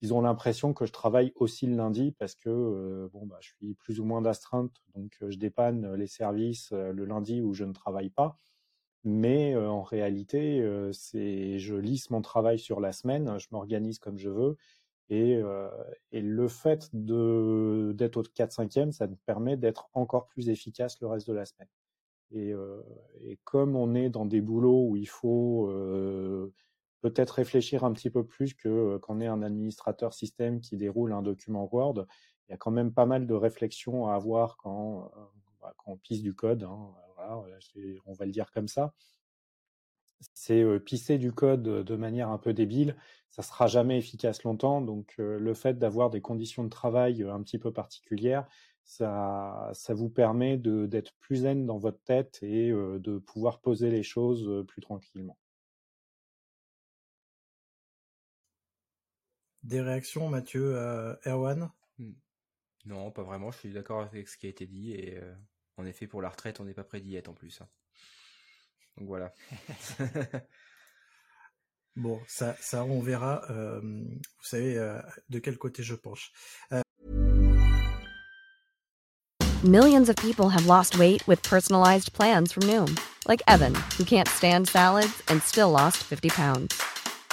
ils ont l'impression que je travaille aussi le lundi parce que euh, bon bah je suis plus ou moins d'astreinte donc euh, je dépanne les services euh, le lundi où je ne travaille pas. Mais en réalité c'est je lisse mon travail sur la semaine je m'organise comme je veux et, et le fait de d'être au 4 5e ça me permet d'être encore plus efficace le reste de la semaine. Et, et comme on est dans des boulots où il faut peut-être réfléchir un petit peu plus que quand on est un administrateur système qui déroule un document Word. Il y a quand même pas mal de réflexions à avoir quand, bah, quand on pisse du code. Hein, on va le dire comme ça. C'est pisser du code de manière un peu débile, ça sera jamais efficace longtemps. Donc le fait d'avoir des conditions de travail un petit peu particulières, ça, ça vous permet d'être plus zen dans votre tête et de pouvoir poser les choses plus tranquillement. Des réactions, Mathieu, euh, Erwan? Hmm. Non, pas vraiment. Je suis d'accord avec ce qui a été dit. Et euh, en effet, pour la retraite, on n'est pas prêt d'y être en plus. Hein. Donc voilà. bon, ça, ça, on verra. Euh, vous savez de quel côté je penche. Millions of people have lost weight with personalized plans from Noom, like Evan, who can't stand salads and still lost 50 pounds.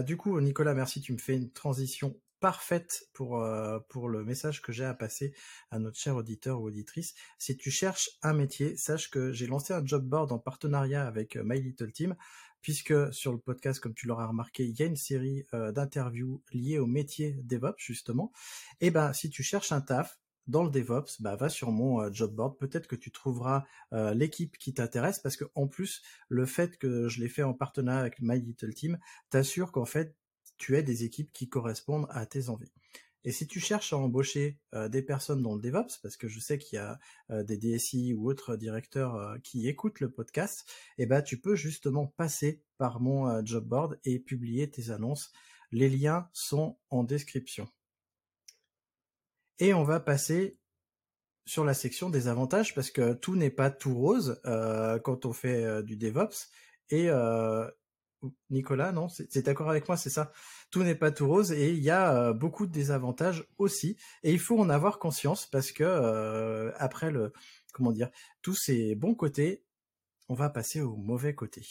Du coup, Nicolas, merci, tu me fais une transition parfaite pour euh, pour le message que j'ai à passer à notre cher auditeur ou auditrice. Si tu cherches un métier, sache que j'ai lancé un job board en partenariat avec euh, My Little Team, puisque sur le podcast, comme tu l'auras remarqué, il y a une série euh, d'interviews liées au métier DevOps justement. Et ben, si tu cherches un taf, dans le DevOps, bah, va sur mon job board. Peut-être que tu trouveras l'équipe qui t'intéresse parce que en plus, le fait que je l'ai fait en partenariat avec My Little Team t'assure qu'en fait, tu aies des équipes qui correspondent à tes envies. Et si tu cherches à embaucher euh, des personnes dans le DevOps, parce que je sais qu'il y a euh, des DSI ou autres directeurs euh, qui écoutent le podcast, eh ben tu peux justement passer par mon job board et publier tes annonces. Les liens sont en description. Et on va passer sur la section des avantages parce que tout n'est pas tout rose quand on fait du DevOps et Nicolas, non C'est d'accord avec moi, c'est ça. Tout n'est pas tout rose et il y a euh, beaucoup de désavantages aussi. Et il faut en avoir conscience parce que euh, après le, comment dire, tous ces bons côtés, on va passer au mauvais côté.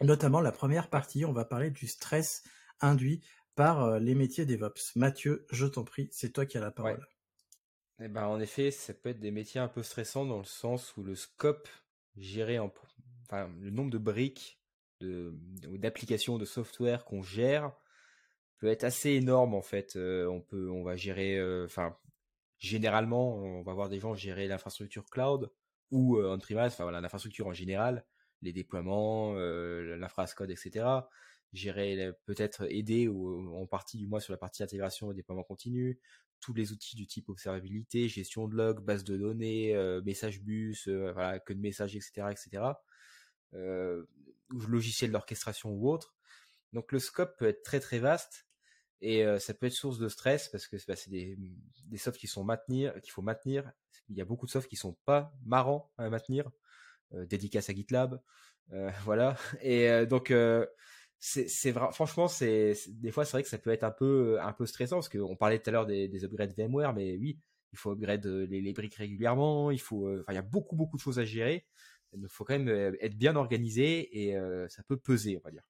Notamment la première partie, on va parler du stress induit par euh, les métiers DevOps. Mathieu, je t'en prie, c'est toi qui as la parole. Eh ben, en effet, ça peut être des métiers un peu stressants dans le sens où le scope géré en, enfin, le nombre de briques d'applications de, software qu'on gère peut être assez énorme en fait. Euh, on peut, on va gérer, euh, enfin, généralement, on va voir des gens gérer l'infrastructure cloud ou euh, on-premise, enfin voilà, l'infrastructure en général, les déploiements, l'infrastructure code, etc. Gérer, peut-être aider ou en partie du moins sur la partie intégration et déploiement continu, tous les outils du type observabilité, gestion de log, base de données, message bus, voilà, que de messages, etc., etc euh, logiciel d'orchestration ou autre. Donc le scope peut être très très vaste et euh, ça peut être source de stress parce que bah, c'est des, des softs qui sont maintenir, qu'il faut maintenir. Il y a beaucoup de softs qui sont pas marrants à maintenir. Euh, dédicace à GitLab, euh, voilà. Et euh, donc c'est vrai, franchement c'est des fois c'est vrai que ça peut être un peu un peu stressant parce qu'on parlait tout à l'heure des, des upgrades VMware, mais oui, il faut upgrade les, les briques régulièrement, il faut, enfin il y a beaucoup beaucoup de choses à gérer. Il faut quand même euh, être bien organisé et euh, ça peut peser, on va dire.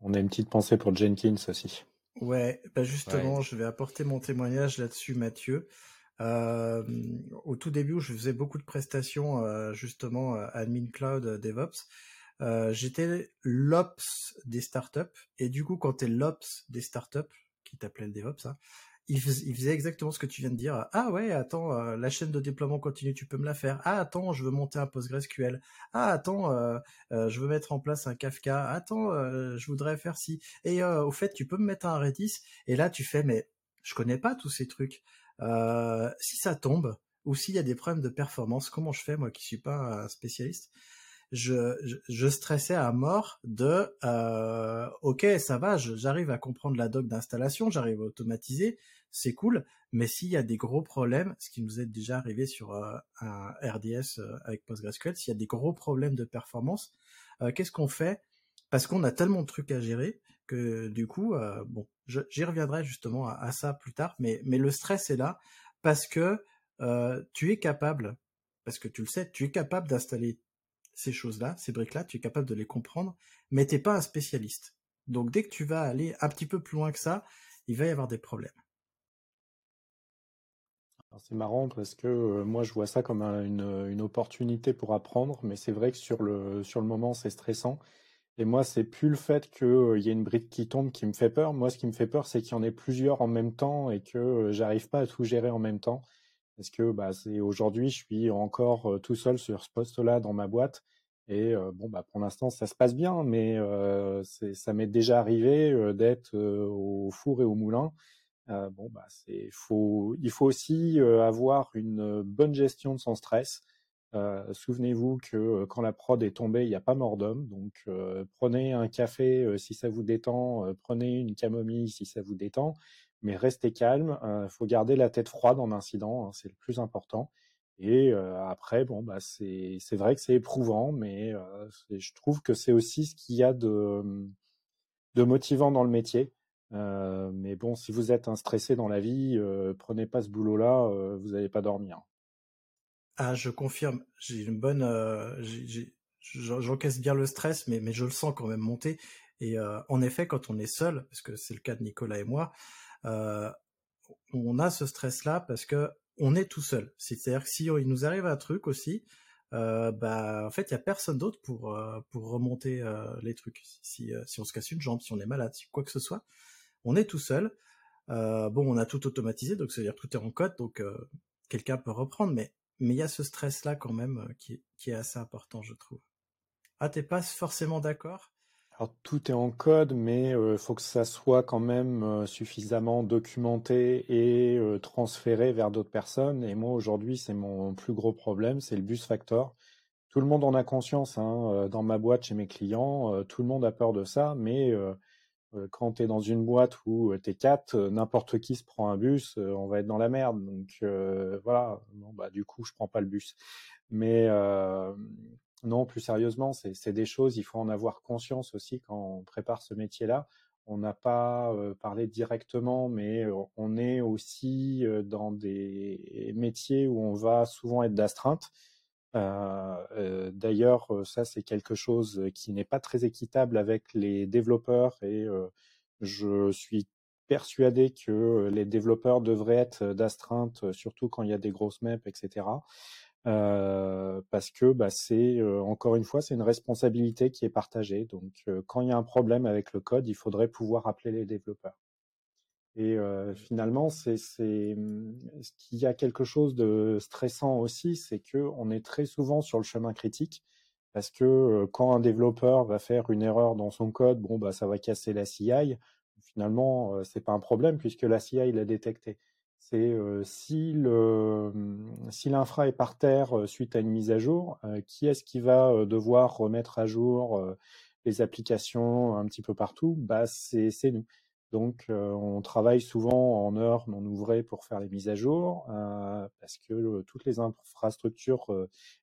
On a une petite pensée pour Jenkins aussi. Ouais, bah justement, je vais apporter mon témoignage là-dessus, Mathieu. Euh, au tout début, je faisais beaucoup de prestations, justement, admin cloud, DevOps. J'étais l'ops des startups, et du coup, quand tu es l'ops des startups, qui t'appelait le DevOps, hein, il, faisait exactement ce que tu viens de dire. Ah ouais, attends, euh, la chaîne de déploiement continue, tu peux me la faire. Ah attends, je veux monter un PostgreSQL. Ah attends, euh, euh, je veux mettre en place un Kafka. Attends, je voudrais faire ci. Et au fait, tu peux me mettre un Redis. Et là, tu fais, mais je connais pas tous ces trucs. Si ça tombe ou s'il y a des problèmes de performance, comment je fais moi qui suis pas un spécialiste je, je, stressais à mort de ok ça va j'arrive à comprendre la doc d'installation j'arrive à automatiser c'est cool. Mais s'il y a des gros problèmes, ce qui nous est déjà arrivé sur euh, un RDS euh, avec PostgreSQL, s'il y a des gros problèmes de performance, euh, qu'est-ce qu'on fait? Parce qu'on a tellement de trucs à gérer du coup, bon, j'y reviendrai justement à, ça plus tard. Mais, le stress est là parce que tu es capable, parce que tu le sais, tu es capable d'installer ces choses-là, ces briques-là, tu es capable de les comprendre, mais t'es pas un spécialiste. Donc dès que tu vas aller un petit peu plus loin que ça, il va y avoir des problèmes. C'est marrant parce que euh, moi je vois ça comme une, opportunité pour apprendre, mais c'est vrai que sur le moment c'est stressant. Et moi c'est plus le fait qu'il y ait une brique qui tombe qui me fait peur. Moi ce qui me fait peur c'est qu'il y en ait plusieurs en même temps et que j'arrive pas à tout gérer en même temps. Parce que bah, aujourd'hui je suis encore tout seul sur ce poste-là dans ma boîte. Et bon bah pour l'instant ça se passe bien, mais ça m'est déjà arrivé d'être au four et au moulin bon, bah, faut, il faut aussi avoir une bonne gestion de son stress. Euh, souvenez-vous que quand la prod est tombée, il n'y a pas mort d'homme. Donc, prenez un café si ça vous détend, prenez une camomille si ça vous détend, mais restez calme. Il faut garder la tête froide en incident, hein, c'est le plus important. Et après, bon, bah, c'est, vrai que c'est éprouvant, mais je trouve que c'est aussi ce qu'il y a de, de motivant dans le métier. Euh, mais bon, si vous êtes un stressé dans la vie, euh, prenez pas ce boulot-là, euh, vous n'allez pas dormir. Ah, je confirme. J'ai une bonne, j'encaisse bien le stress, mais je le sens quand même monter. Et en effet, quand on est seul, parce que c'est le cas de Nicolas et moi, on a ce stress-là parce que on est tout seul. C'est-à-dire que si il nous arrive un truc aussi, euh, bah en fait il y a personne d'autre pour euh, remonter euh, les trucs. Si on se casse une jambe, si on est malade, quoi que ce soit, on est tout seul. bon, on a tout automatisé, donc c'est-à-dire tout est en code, donc quelqu'un peut reprendre, mais mais il y a ce stress là quand même qui qui est assez important, je trouve. Ah, t'es pas forcément d'accord? Alors, tout est en code, mais il faut que ça soit quand même suffisamment documenté et transféré vers d'autres personnes. Et moi, aujourd'hui, c'est mon plus gros problème, c'est le bus factor. Tout le monde en a conscience hein, dans ma boîte, chez mes clients, tout le monde a peur de ça, mais quand tu es dans une boîte où tu es quatre, n'importe qui se prend un bus, on va être dans la merde. Donc voilà, bah, du coup, je prends pas le bus. Mais non, plus sérieusement, c'est des choses, il faut en avoir conscience aussi quand on prépare ce métier-là. On n'a pas parlé directement, mais on est aussi dans des métiers où on va souvent être d'astreinte. D'ailleurs, ça c'est quelque chose qui n'est pas très équitable avec les développeurs et je suis persuadé que les développeurs devraient être d'astreinte, surtout quand il y a des grosses maps, etc. Euh, parce que bah, c'est euh, encore une fois c'est une responsabilité qui est partagée. Donc euh, quand il y a un problème avec le code, il faudrait pouvoir appeler les développeurs. Et finalement, c'est mmh, ce qu'il y a quelque chose de stressant aussi, c'est que on est très souvent sur le chemin critique parce que quand un développeur va faire une erreur dans son code, bon bah ça va casser la CI. Finalement, c'est pas un problème puisque la CI l'a détecté c'est si le mmh, si l'infra est par terre suite à une mise à jour, qui est-ce qui va devoir remettre à jour les applications un petit peu partout? Bah c'est nous. Donc on travaille souvent en heures non ouvrées pour faire les mises à jour parce que toutes les infrastructures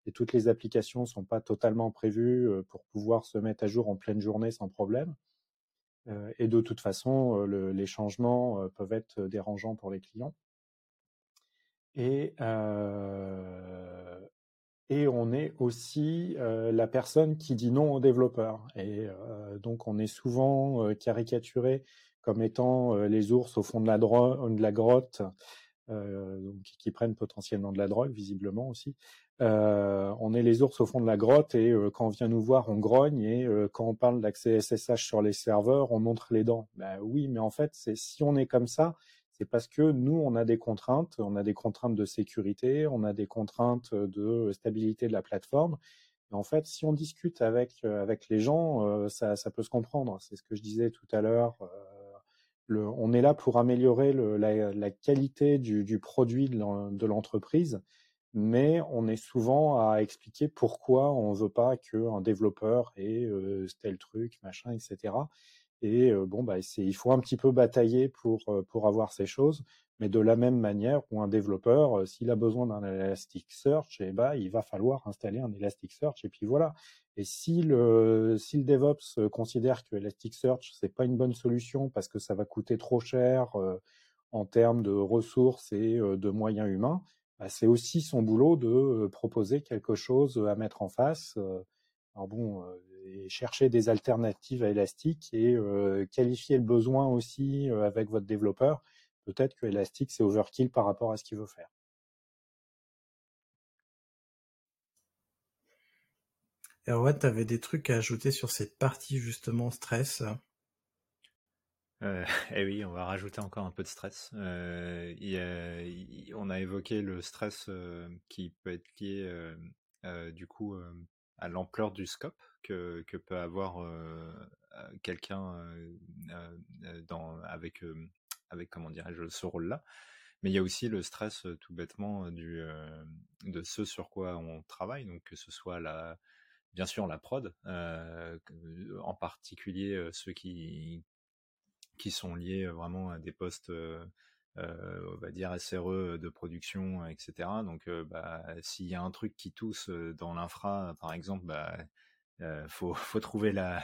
et toutes les applications sont pas totalement prévues pour pouvoir se mettre à jour en pleine journée sans problème. et de toute façon, les changements peuvent être dérangeants pour les clients. Et, euh, on est aussi euh, la personne qui dit non aux développeurs. Et euh, donc on est souvent caricaturé comme étant les ours au fond de la, grotte, donc, qui prennent potentiellement de la drogue, visiblement aussi. on est les ours au fond de la grotte et quand on vient nous voir, on grogne et quand on parle d'accès SSH sur les serveurs, on montre les dents. Ben oui, mais en fait, c'est si on est comme ça, c'est parce que nous, on a des contraintes, on a des contraintes de sécurité, on a des contraintes de stabilité de la plateforme. Et en fait, si on discute avec avec les gens, ça peut se comprendre. C'est ce que je disais tout à l'heure. On est là pour améliorer la, qualité du, du produit de l'entreprise, mais on est souvent à expliquer pourquoi on veut pas qu'un développeur ait tel truc, machin, etc. Et bon, bah, il faut un petit peu batailler pour, avoir ces choses, mais de la même manière où un développeur, s'il a besoin d'un Elasticsearch, eh bah, il va falloir installer un Elasticsearch et puis voilà. Et si le, si le DevOps considère que Elasticsearch c'est pas une bonne solution parce que ça va coûter trop cher en termes de ressources et de moyens humains, bah, c'est aussi son boulot de proposer quelque chose à mettre en face. Alors bon, et chercher des alternatives à Elastic et euh, qualifier le besoin aussi euh, avec votre développeur. Peut-être que Elastic c'est overkill par rapport à ce qu'il veut faire. Erwan, tu avais des trucs à ajouter sur cette partie justement stress? Euh, eh oui, on va rajouter encore un peu de stress. Euh, on a évoqué le stress qui peut être lié du coup à l'ampleur du scope que, peut avoir quelqu'un avec avec comment dirais-je ce rôle-là. Mais il y a aussi le stress tout bêtement du de ce sur quoi on travaille, donc que ce soit la bien sûr la prod, en particulier ceux qui qui sont liés vraiment à des postes on va dire SRE de production, etc. Donc, bah, s'il y a un truc qui tousse dans l'infra, par exemple, bah, faut, faut trouver la,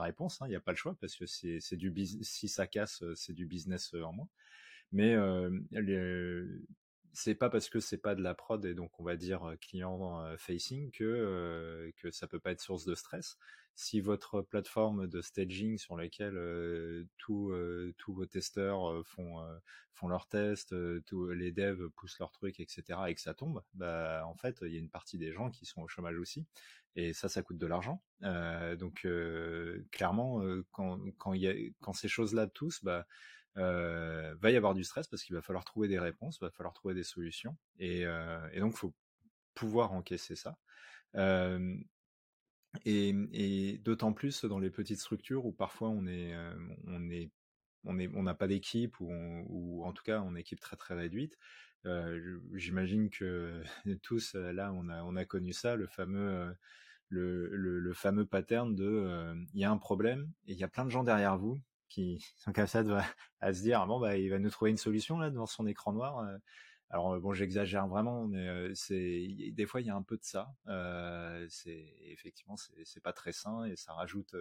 réponse. Il hein, n'y a pas le choix parce que c'est, c'est du si ça casse, c'est du business en moins. Mais c'est pas parce que c'est pas de la prod et donc on va dire client facing que que ça peut pas être source de stress. Si votre plateforme de staging sur laquelle tous vos testeurs font font leurs tests, tous les devs poussent leurs trucs, etc. et que ça tombe, bah en fait il y a une partie des gens qui sont au chômage aussi et ça ça coûte de l'argent. donc clairement quand quand quand ces choses là tous, bah euh, va y avoir du stress parce qu'il va falloir trouver des réponses, va falloir trouver des solutions, et, euh, et donc faut pouvoir encaisser ça. Euh, et, et d'autant plus dans les petites structures où parfois on est, euh, on est, on n'a pas d'équipe ou, en tout cas on est équipe très très réduite. J'imagine que tous là on a, on a connu ça, le fameux le, fameux pattern de il y a un problème et il y a plein de gens derrière vous qui sont comme ça à se dire bon bah il va nous trouver une solution là devant son écran noir. Alors bon, j'exagère vraiment, mais c'est des fois il y a un peu de ça. Euh, c'est effectivement c'est pas très sain et ça rajoute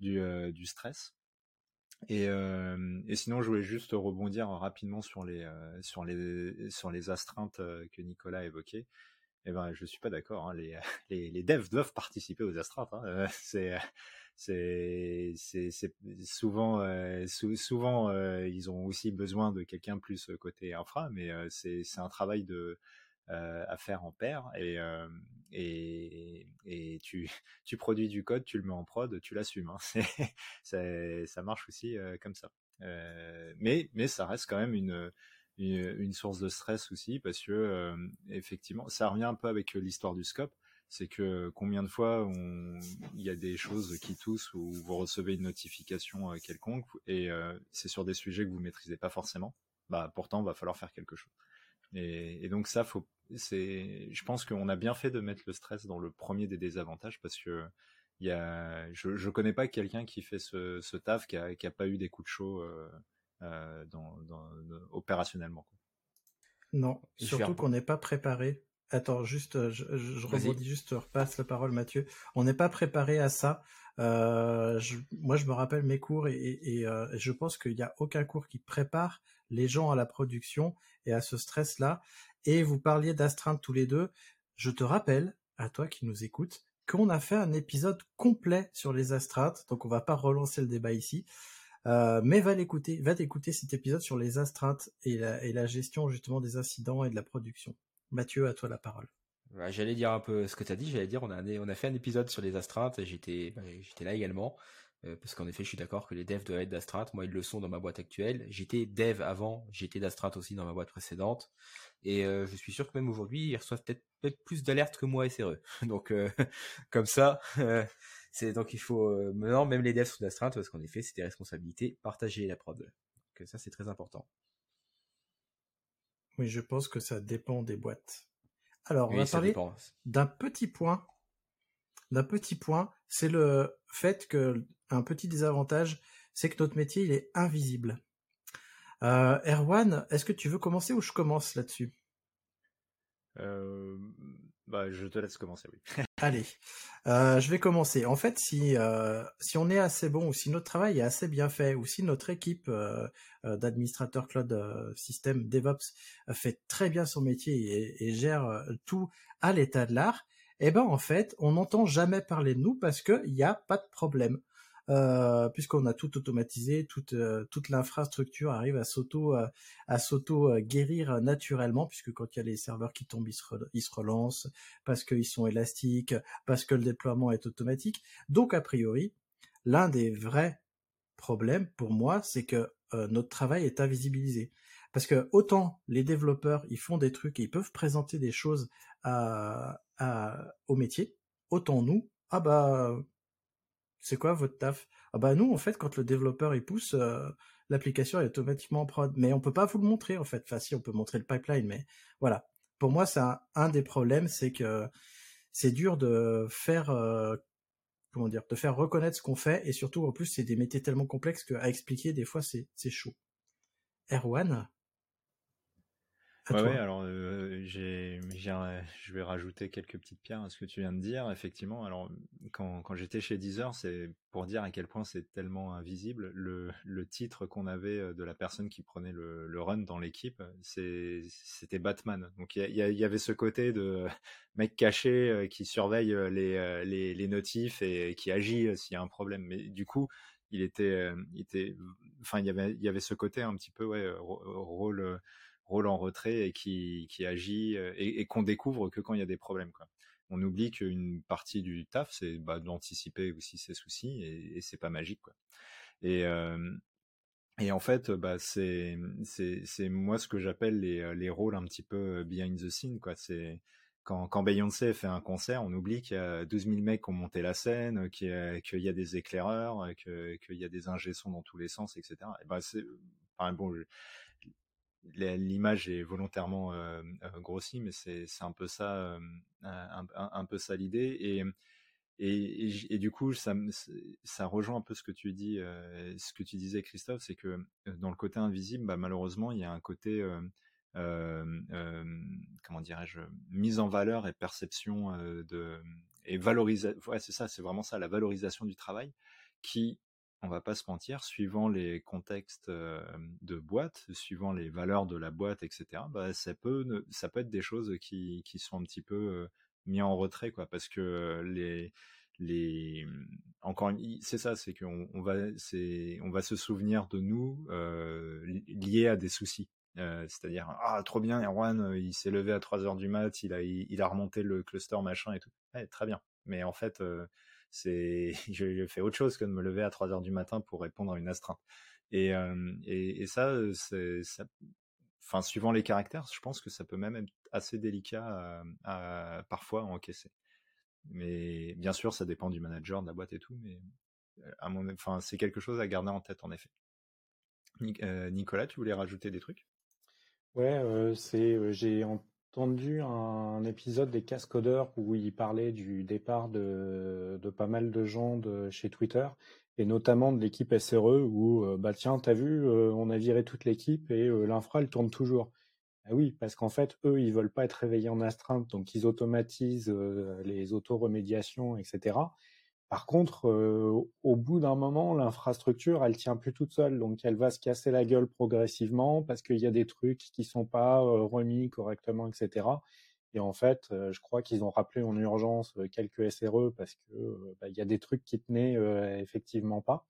du stress. Et, et, sinon, je voulais juste rebondir rapidement sur les sur les sur les astreintes que Nicolas évoquait. Eh ben, je suis pas d'accord. Hein. Les, les, les devs doivent participer aux astreintes. Hein. C'est c'est c'est souvent euh, souvent euh, ils ont aussi besoin de quelqu'un plus côté infra mais euh, c'est c'est un travail de à faire en paire et, et et tu tu produis du code tu le mets en prod tu l'assumes hein. c'est ça marche aussi comme ça mais mais ça reste quand même une une, source de stress aussi parce que effectivement ça revient un peu avec l'histoire du scope c'est que combien de fois il y a des choses qui toussent ou vous recevez une notification euh, quelconque et euh, c'est sur des sujets que vous maîtrisez pas forcément, bah pourtant il va falloir faire quelque chose. Et, donc ça, faut, c'est, je pense qu'on a bien fait de mettre le stress dans le premier des désavantages parce que il y a, je, je connais pas quelqu'un qui fait ce, ce taf qui a, qui a pas eu des coups de chaud euh, dans, opérationnellement. Non, surtout qu'on n'est pas préparé Attends, juste, euh, je, je rebondis juste, je repasse la parole, Mathieu. On n'est pas préparé à ça. Euh, je, moi, je me rappelle mes cours et, et, euh, je pense qu'il n'y a aucun cours qui prépare les gens à la production et à ce stress-là. Et vous parliez d'astreinte tous les deux. Je te rappelle, à toi qui nous écoutes, qu'on a fait un épisode complet sur les astreintes. Donc, on va pas relancer le débat ici. Euh, mais va l'écouter, va t'écouter cet épisode sur les astreintes et la, gestion justement des incidents et de la production. Mathieu, à toi la parole. j'allais dire un peu ce que tu as dit, j'allais dire on a, fait un épisode sur les astreintes, j'étais bah, j'étais là également, euh, parce qu'en effet je suis d'accord que les devs doivent être d'astreinte, moi ils le sont dans ma boîte actuelle, j'étais dev avant, j'étais d'astreinte aussi dans ma boîte précédente, et euh, je suis sûr que même aujourd'hui ils reçoivent peut-être peut plus d'alertes que moi SRE, donc euh, comme ça, c'est donc il faut, maintenant même les devs sont d'astreinte, parce qu'en effet c'est des responsabilités partagées la prod, donc ça c'est très important. Oui, je pense que ça dépend des boîtes. Alors, on va parler d'un petit point. D'un petit point, c'est le fait que un petit désavantage, c'est que notre métier il est invisible. Euh, Erwan, est-ce que tu veux commencer ou je commence là-dessus? Euh, bah, je te laisse commencer, oui. Allez, euh, je vais commencer. En fait, si euh, si on est assez bon ou si notre travail est assez bien fait ou si notre équipe d'administrateurs cloud système DevOps fait très bien son métier et, et gère tout à l'état de l'art, eh ben en fait, on n'entend jamais parler de nous parce qu'il n'y a pas de problème. Euh, puisqu'on a tout automatisé, toute euh, toute l'infrastructure arrive à s'auto euh, naturellement, puisque quand il y a les serveurs qui tombent, ils se relancent parce qu'ils sont élastiques, parce que le déploiement est automatique. Donc a priori, l'un des vrais problèmes pour moi, c'est que notre travail est invisibilisé. Parce que autant les développeurs, ils font des trucs et ils peuvent présenter des choses au métier, autant nous, ah bah c'est quoi votre taf? Ah bah nous en fait quand le développeur il pousse euh, l'application est automatiquement en prod mais on peut pas vous le montrer en fait. Enfin si on peut montrer le pipeline mais voilà. Pour moi c'est un, des problèmes c'est que c'est dur de faire euh, comment dire de faire reconnaître ce qu'on fait et surtout en plus c'est des métiers tellement complexes qu'à expliquer des fois c'est chaud. Erwan Ouais, ouais, alors euh, j'ai, je vais rajouter quelques petites pierres à ce que tu viens de dire. Effectivement, alors quand, quand j'étais chez Deezer, c'est pour dire à quel point c'est tellement invisible. Le, le titre qu'on avait euh, de la personne qui prenait le, le run dans l'équipe, c'est, c'était Batman. Donc il y, y avait ce côté de mec caché euh, qui surveille euh, les, euh, les, les notifs et qui agit euh, s'il y a un problème. Mais du coup, il était, euh, il était, enfin il y avait, il y avait ce côté un petit peu ouais, euh, rôle. Euh, rôle en retrait et qui, qui agit euh, et, qu'on découvre que quand il y a des problèmes. Quoi. On oublie qu'une partie du taf, c'est bah, d'anticiper aussi ces soucis et, et c'est pas magique. Quoi. Et, euh, et en fait, bah, c'est, c'est, c'est moi ce que j'appelle les, euh, les rôles un petit peu behind the scene. Quoi. C'est, quand, quand Beyoncé fait un concert, on oublie qu'il y a 12 000 mecs qui ont monté la scène, qu'il y a, des éclaireurs, qu'il y a des ingé-sons dans tous les sens, etc. Et ben c'est, bon, l'image est volontairement grossie, mais c'est un peu ça, un, peu ça l'idée. Et, du coup, ça, rejoint un peu ce que tu disais, Christophe, c'est que dans le côté invisible, bah, malheureusement, il y a un côté, comment dirais-je, mise en valeur et perception de et valorisation. Ouais, c'est ça, c'est vraiment ça, la valorisation du travail qui on va pas se mentir, suivant les contextes de boîte, suivant les valeurs de la boîte, etc., bah, ça, peut, être des choses qui, sont un petit peu mis en retrait, quoi, parce que les, encore, c'est ça, c'est qu'on on va, se souvenir de nous li- liés à des soucis. C'est-à-dire ah trop bien Erwan il s'est levé à 3 heures du mat il a remonté le cluster machin et tout très bien mais en fait c'est je, fais autre chose que de me lever à 3 heures du matin pour répondre à une astreinte. Et euh, et, ça euh, c'est enfin suivant les caractères je pense que ça peut même être assez délicat à, parfois à encaisser. Mais bien sûr ça dépend du manager de la boîte et tout mais euh, à mon enfin c'est quelque chose à garder en tête en effet. Nic- Nicolas tu voulais rajouter des trucs? Ouais, c'est, j'ai entendu un épisode des Cascodeurs où il parlait du départ de, pas mal de gens de chez Twitter et notamment de l'équipe SRE où, euh, bah tiens, t'as vu, euh, on a viré toute l'équipe et euh, l'infra, elle tourne toujours. Ah oui, parce qu'en fait, eux, ils veulent pas être réveillés en astreinte, donc ils automatisent euh, les auto-remédiations, etc. Par contre, euh, au bout d'un moment, l'infrastructure, elle tient plus toute seule, donc elle va se casser la gueule progressivement parce qu'il y a des trucs qui sont pas euh, remis correctement, etc. Et en fait, euh, je crois qu'ils ont rappelé en urgence quelques SRE parce que bah, il y a des trucs qui tenaient effectivement pas.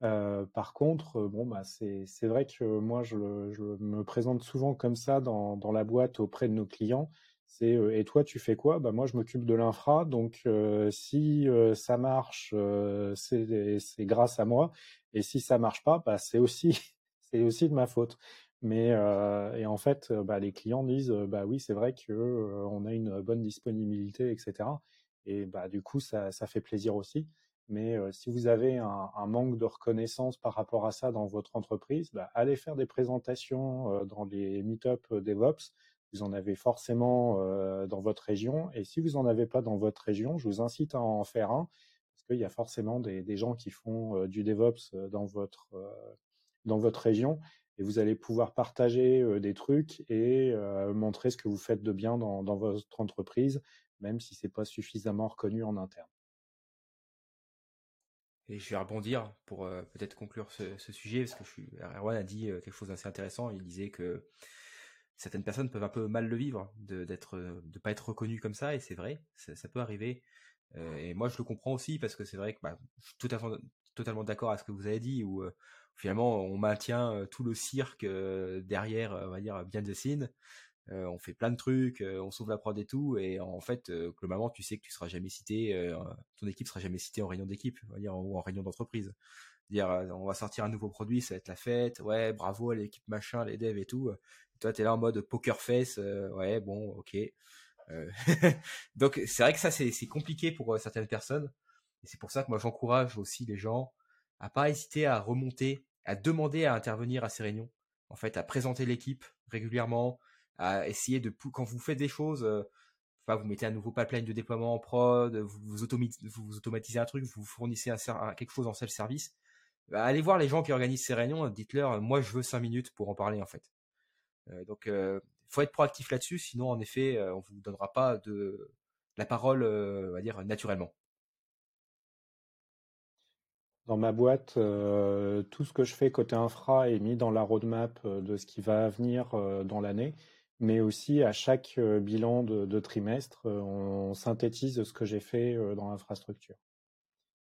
Par contre, bon, bah, c'est, vrai que moi, je, me présente souvent comme ça dans la boîte auprès de nos clients. C'est et toi, tu fais quoi? Bah, moi, je m'occupe de l'infra. Donc, si ça marche, c'est, grâce à moi. Et si ça marche pas, bah, c'est aussi, c'est aussi de ma faute. Mais et en fait, bah, les clients disent, bah oui, c'est vrai que on a une bonne disponibilité, etc. Et bah, du coup, ça, ça fait plaisir aussi. Mais si vous avez un, manque de reconnaissance par rapport à ça dans votre entreprise, bah, allez faire des présentations dans les meet-up DevOps. Vous en avez forcément euh, dans votre région. Et si vous n'en avez pas dans votre région, je vous incite à en faire un, parce qu'il y a forcément des, gens qui font euh, du DevOps euh, dans votre, dans votre région. Et vous allez pouvoir partager des trucs et montrer ce que vous faites de bien dans, votre entreprise, même si c'est pas suffisamment reconnu en interne. Et je vais rebondir pour peut-être conclure ce, sujet, parce que je Erwan a dit quelque chose d'assez intéressant. Il disait que certaines personnes peuvent un peu mal le vivre, de d'être, de pas être reconnu comme ça, et c'est vrai, ça, peut arriver. Euh, et moi, je le comprends aussi parce que c'est vrai que bah, je suis tout totalement d'accord à ce que vous avez dit, où euh, finalement on maintient euh, tout le cirque euh, derrière, euh, on va dire, behind the scene. Euh, on fait plein de trucs, euh, on sauve la prod et tout, et en fait, euh, globalement, tu sais que tu seras jamais cité, euh, ton équipe sera jamais citée en réunion d'équipe, dire, ou en réunion d'entreprise. Dire, on va sortir un nouveau produit, ça va être la fête, ouais, bravo à l'équipe machin, les devs et tout. Et toi, t'es là en mode poker face, ouais, bon, ok. Donc, c'est vrai que ça, c'est compliqué pour certaines personnes, et c'est pour ça que moi, j'encourage aussi les gens à pas hésiter à remonter, à demander à intervenir à ces réunions, en fait, à présenter l'équipe régulièrement, à essayer de quand vous faites des choses, euh, enfin, vous mettez un nouveau pipeline de déploiement en prod, vous, automatisez un truc, vous fournissez quelque chose en self-service, bah, allez voir les gens qui organisent ces réunions, dites-leur, euh, moi je veux cinq minutes pour en parler en fait. Euh, donc, euh, faut être proactif là-dessus, sinon en effet, on vous donnera pas de la parole, on va dire naturellement. Dans ma boîte, tout ce que je fais côté infra est mis dans la roadmap de ce qui va venir dans l'année, mais aussi à chaque bilan de, trimestre, on synthétise ce que j'ai fait dans l'infrastructure.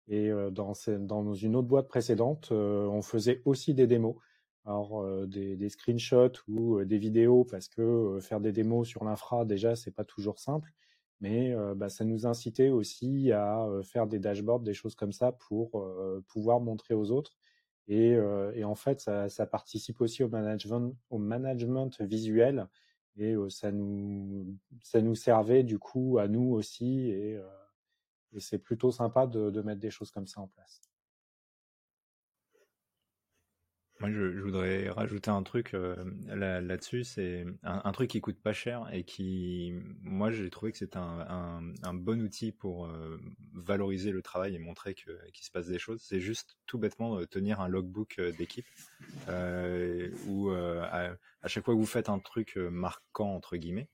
Et dans, dans, une autre boîte précédente, on faisait aussi des démos. Alors des, screenshots ou des vidéos parce que faire des démos sur l'infra déjà c'est pas toujours simple, mais bah, ça nous incitait aussi à faire des dashboards, des choses comme ça pour pouvoir montrer aux autres. Et, en fait ça, participe aussi au management, au management visuel et ça nous ça nous servait du coup à nous aussi et, c'est plutôt sympa de mettre des choses comme ça en place. Moi, je, voudrais rajouter un truc euh, là, dessus c'est un, truc qui coûte pas cher et qui, moi, j'ai trouvé que c'est un, bon outil pour euh, valoriser le travail et montrer qu'il se passe des choses. C'est juste tout bêtement euh, tenir un logbook d'équipe où à, chaque fois que vous faites un truc marquant entre guillemets,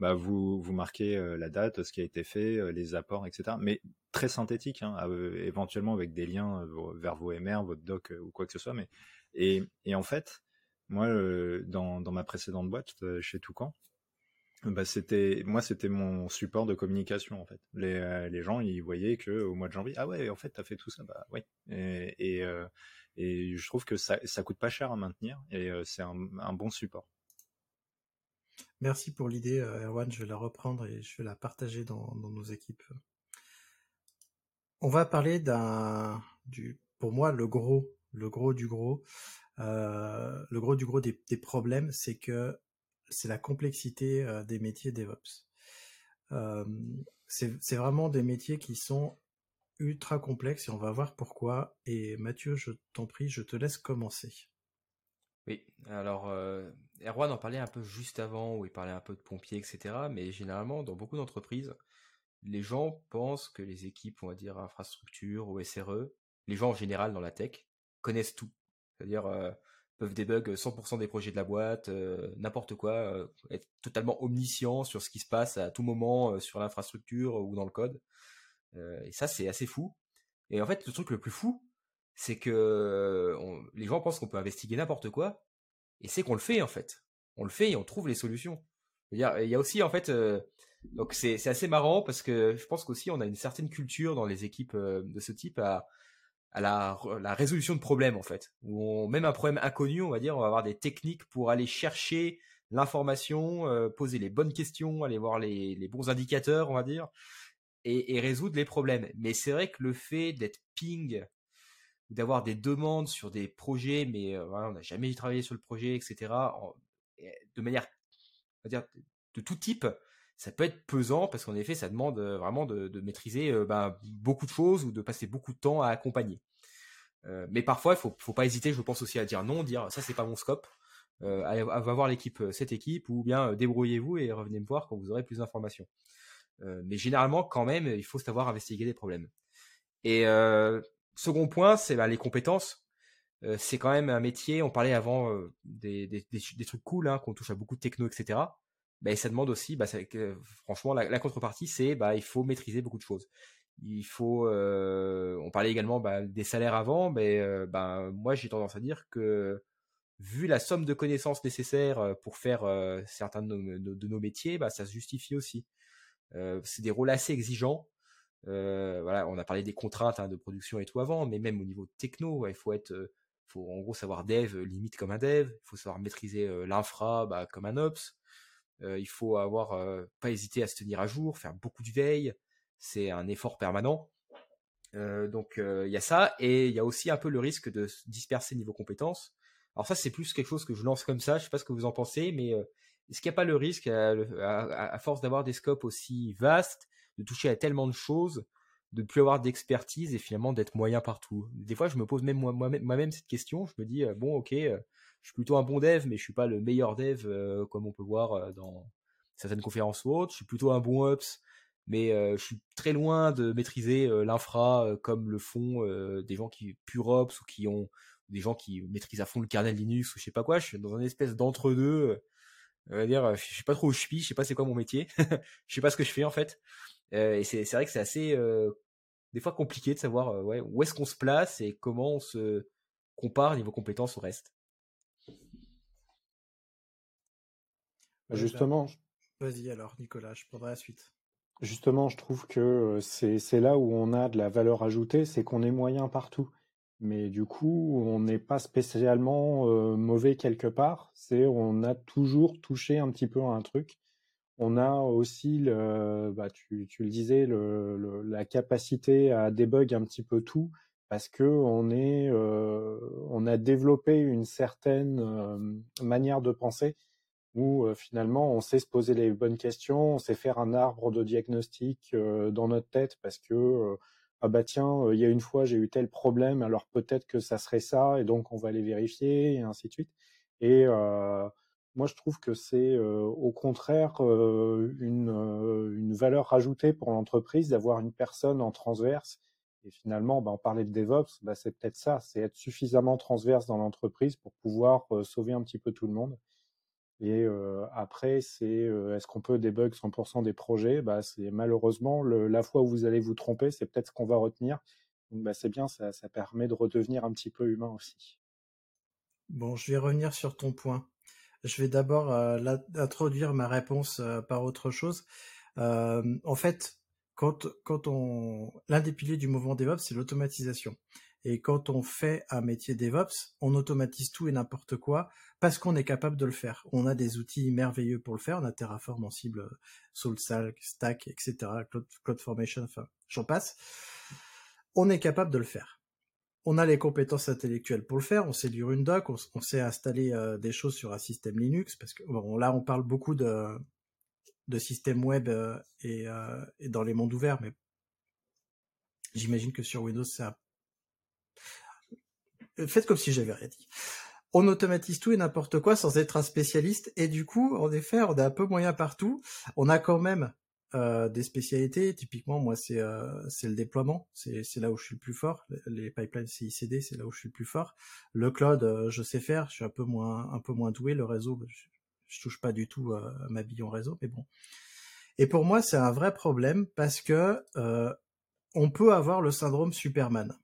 bah vous vous marquez la date, ce qui a été fait, les apports, etc. Mais très synthétique, hein, éventuellement avec des liens vers vos MR, votre doc ou quoi que ce soit, mais et, en fait, moi, euh, dans, ma précédente boîte, euh, chez Toucan, bah c'était moi c'était mon support de communication en fait. Les, euh, gens ils voyaient que au mois de janvier ah ouais en fait t'as fait tout ça bah oui et je trouve que ça ça coûte pas cher à maintenir et c'est un, bon support. Merci pour l'idée Erwan. Je vais la reprendre et je vais la partager dans, nos équipes. On va parler d'un du pour moi le gros le gros du gros, euh, des, problèmes, c'est que c'est la complexité euh, des métiers DevOps. Euh, c'est vraiment des métiers qui sont ultra complexes et on va voir pourquoi. Et Mathieu, je t'en prie, je te laisse commencer. Oui, alors Erwan en parlait un peu juste avant, où il parlait un peu de pompiers, etc. Mais généralement, dans beaucoup d'entreprises, les gens pensent que les équipes, on va dire infrastructure ou SRE, les gens en général dans la tech, connaissent tout. C'est-à-dire euh, peuvent débug 100% des projets de la boîte, euh, n'importe quoi, euh, être totalement omniscient sur ce qui se passe à tout moment sur l'infrastructure ou dans le code. et ça, c'est assez fou. Et en fait, le truc le plus fou, c'est que les gens pensent qu'on peut investiguer n'importe quoi, et c'est qu'on le fait en fait. On le fait et on trouve les solutions. Il y a, il y a aussi en fait, donc c'est assez marrant parce que je pense qu'aussi on a une certaine culture dans les équipes de ce type à à la, résolution de problèmes en fait. Où même un problème inconnu, on va dire, on va avoir des techniques pour aller chercher l'information, euh, poser les bonnes questions, aller voir les, bons indicateurs, on va dire, et, résoudre les problèmes. Mais c'est vrai que le fait d'être ping, d'avoir des demandes sur des projets, mais euh, on n'a jamais travaillé sur le projet, etc., de manière, on va dire, de tout type, ça peut être pesant parce qu'en effet, ça demande euh, vraiment de, maîtriser euh, ben, beaucoup de choses ou de passer beaucoup de temps à accompagner. Euh, mais parfois, il faut, faut pas hésiter, je pense aussi à dire non, dire ça c'est pas mon scope. Euh, allez, va voir l'équipe, cette équipe, ou bien débrouillez-vous et revenez me voir quand vous aurez plus d'informations. mais généralement, quand même, il faut savoir investiguer des problèmes. Et second point, c'est ben, les compétences. c'est quand même un métier. On parlait avant des, trucs cool, hein, qu'on touche à beaucoup de techno, etc. Bah, ça demande aussi, bah, franchement, la, contrepartie, c'est bah, il faut maîtriser beaucoup de choses. Il faut, euh, on parlait également bah, des salaires avant, mais euh, moi j'ai tendance à dire que vu la somme de connaissances nécessaires euh, pour faire certains de nos, métiers, ça se justifie aussi. c'est des rôles assez exigeants. voilà, on a parlé des contraintes hein, de production et tout avant, mais même au niveau techno, il faut être, faut en gros savoir dev limite comme un dev, il faut savoir maîtriser l'infra comme un ops. Il faut avoir pas hésiter à se tenir à jour, faire beaucoup de veille. C'est un effort permanent. Donc il y a ça et il y a aussi un peu le risque de se disperser niveau compétences. Alors ça c'est plus quelque chose que je lance comme ça. Je sais pas ce que vous en pensez, mais est-ce qu'il n'y a pas le risque à, force d'avoir des scopes aussi vastes, de toucher à tellement de choses, de plus avoir d'expertise et finalement d'être moyen partout? Des fois, je me pose même moi-même cette question. Je me dis bon, ok, je suis plutôt un bon dev, mais je suis pas le meilleur dev euh, comme on peut voir euh, dans certaines conférences ou autres. Je suis plutôt un bon ops, mais euh, je suis très loin de maîtriser l'infra comme le font des gens qui pure ops ou qui ont des gens qui maîtrisent à fond le kernel Linux ou je sais pas quoi. Je suis dans une espèce d'entre-deux Euh, dire, je sais pas trop où je suis, je sais pas c'est quoi mon métier, je sais pas ce que je fais en fait. et c'est vrai que c'est assez des fois compliqué de savoir ouais, où est-ce qu'on se place et comment on se compare niveau compétences au reste. Bah, justement. Vas-y alors, Nicolas, je prendrai la suite. Justement, je trouve que c'est là où on a de la valeur ajoutée, c'est qu'on est moyen partout. Mais du coup, on n'est pas spécialement mauvais quelque part. C'est on a toujours touché un petit peu à un truc. On a aussi, le, bah, tu, tu le disais, le, la capacité à débug un petit peu tout parce que on est, on a développé une certaine manière de penser où finalement on sait se poser les bonnes questions, on sait faire un arbre de diagnostic dans notre tête parce que ah bah tiens, il y a une fois j'ai eu tel problème, alors peut-être que ça serait ça, et donc on va les vérifier, et ainsi de suite. Et moi je trouve que c'est au contraire une, une valeur ajoutée pour l'entreprise d'avoir une personne en transverse. Et finalement, bah, on parlait de DevOps, bah, c'est peut-être ça, c'est être suffisamment transverse dans l'entreprise pour pouvoir sauver un petit peu tout le monde. Et après, c'est est-ce qu'on peut débug 100% des projets? Bah, C'est malheureusement la fois où vous allez vous tromper, c'est peut-être ce qu'on va retenir. Donc bah, c'est bien, ça, ça permet de redevenir un petit peu humain aussi. Bon, je vais revenir sur ton point. Je vais d'abord introduire ma réponse par autre chose. en fait, quand, quand on l'un des piliers du mouvement DevOps, c'est l'automatisation. Et quand on fait un métier DevOps, on automatise tout et n'importe quoi parce qu'on est capable de le faire. On a des outils merveilleux pour le faire. On a Terraform, Ansible, SoulStack, Stack, etc., CloudFormation, enfin, j'en passe. On est capable de le faire. On a les compétences intellectuelles pour le faire. On sait lire une doc, on, sait installer euh, des choses sur un système Linux parce que bon, là, on parle beaucoup de de systèmes web euh, et, euh, et dans les mondes ouverts, mais j'imagine que sur Windows, c'est un faites comme si j'avais rien dit. On automatise tout et n'importe quoi sans être un spécialiste et du coup, en effet, on a un peu moyen partout. On a quand même euh, des spécialités. Typiquement, moi, c'est euh, c'est le déploiement. C'est là où je suis le plus fort. Les pipelines CICD, c'est là où je suis le plus fort. Le cloud, euh, je sais faire. Je suis un peu moins un peu moins doué. Le réseau, je, je touche pas du tout à ma bille en réseau, mais bon. Et pour moi, c'est un vrai problème parce que on peut avoir le syndrome Superman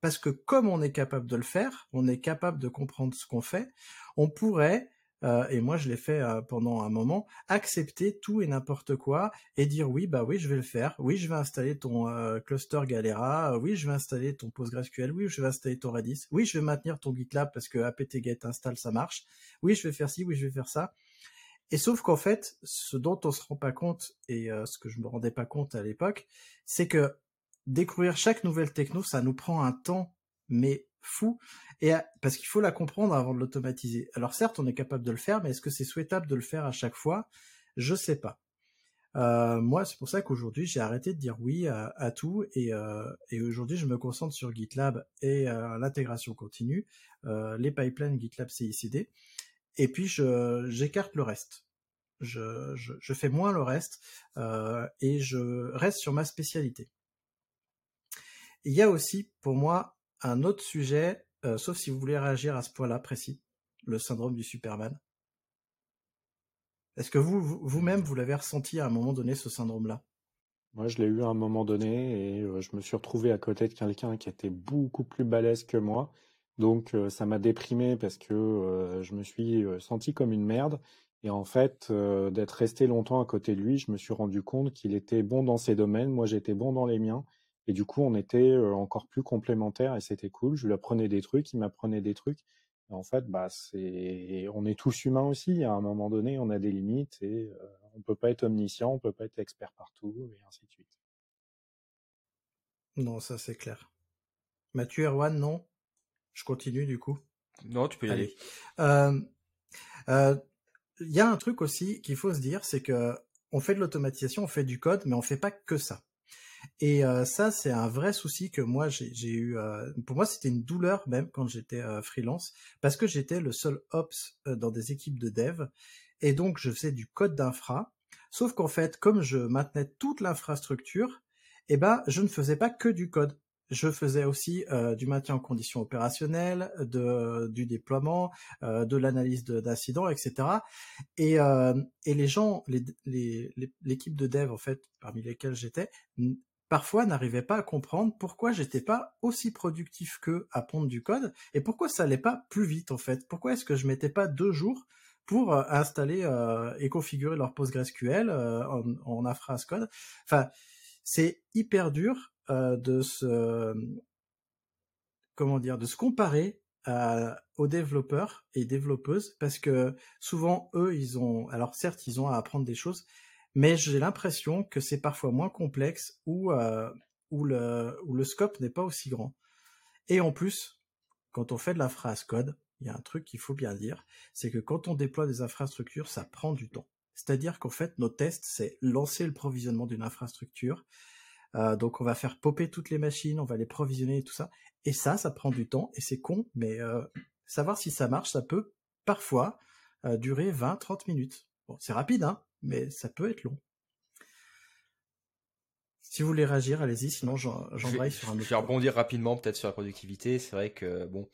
parce que comme on est capable de le faire, on est capable de comprendre ce qu'on fait, on pourrait, euh, et moi je l'ai fait euh, pendant un moment, accepter tout et n'importe quoi et dire oui, bah oui, je vais le faire, oui, je vais installer ton euh, cluster Galera, oui, je vais installer ton PostgreSQL, oui, je vais installer ton Redis, oui, je vais maintenir ton GitLab parce que apt-get install ça marche, oui, je vais faire ci, oui, je vais faire ça. Et sauf qu'en fait, ce dont on se rend pas compte et ce que je me rendais pas compte à l'époque, c'est que découvrir chaque nouvelle techno, ça nous prend un temps, mais fou, et parce qu'il faut la comprendre avant de l'automatiser. Alors certes, on est capable de le faire, mais est-ce que c'est souhaitable de le faire à chaque fois? Je sais pas. Euh, moi, c'est pour ça qu'aujourd'hui, j'ai arrêté de dire oui à, tout, et, euh, et aujourd'hui, je me concentre sur GitLab et euh, l'intégration continue, les pipelines GitLab CICD, et puis j'écarte le reste. Je, fais moins le reste et je reste sur ma spécialité. Il y a aussi, pour moi, un autre sujet, euh, sauf si vous voulez réagir à ce point-là précis, le syndrome du Superman. Est-ce que vous, vous-même, vous, l'avez ressenti à un moment donné, ce syndrome-là? Moi, je l'ai eu à un moment donné et euh, je me suis retrouvé à côté de quelqu'un qui était beaucoup plus balèze que moi. Donc, euh, ça m'a déprimé parce que je me suis senti comme une merde. Et en fait, d'être resté longtemps à côté de lui, je me suis rendu compte qu'il était bon dans ses domaines, moi j'étais bon dans les miens. Et du coup, on était encore plus complémentaires et c'était cool. Je lui apprenais des trucs, il m'apprenait des trucs. Et en fait, bah, c'est, on est tous humains aussi. À un moment donné, on a des limites et on peut pas être omniscient, on peut pas être expert partout et ainsi de suite. Non, ça c'est clair. Mathieu Erwan, non? Je continue du coup. Non, tu peux y aller. Il y a un truc aussi qu'il faut se dire, c'est que on fait de l'automatisation, on fait du code, mais on fait pas que ça. Et euh, ça, c'est un vrai souci que moi j'ai eu. Euh, pour moi, c'était une douleur même quand j'étais euh, freelance, parce que j'étais le seul ops dans des équipes de dev, et donc je faisais du code d'infra. Sauf qu'en fait, comme je maintenais toute l'infrastructure, eh ben, je ne faisais pas que du code. je faisais aussi euh, du maintien en condition opérationnelle, de, du déploiement, euh, de l'analyse d'incidents, etc. Et, euh, et les gens, l'équipe les, les, de dev en fait, parmi lesquels j'étais, parfois n'arrivaient pas à comprendre pourquoi j'étais pas aussi productif qu'eux à pondre du code et pourquoi ça allait pas plus vite en fait. Pourquoi est-ce que je mettais pas deux jours pour installer et configurer leur PostgreSQL en, en infra code? Enfin, c'est hyper dur euh, de se comment dire de se comparer aux développeurs et développeuses parce que souvent eux ils ont alors certes ils ont à apprendre des choses mais j'ai l'impression que c'est parfois moins complexe ou euh, où le où le scope n'est pas aussi grand et en plus quand on fait de la phrase code il y a un truc qu'il faut bien dire c'est que quand on déploie des infrastructures ça prend du temps c'est-à-dire qu'en fait nos tests c'est lancer le provisionnement d'une infrastructure euh, donc on va faire popper toutes les machines, on va les provisionner et tout ça. Et ça, ça prend du temps et c'est con, mais euh, savoir si ça marche, ça peut parfois durer 20-30 minutes. Bon, c'est rapide, hein, mais ça peut être long. Si vous voulez réagir, allez-y, sinon j'embraye sur un autre. Je vais rebondir rapidement peut-être sur la productivité. C'est vrai que bon,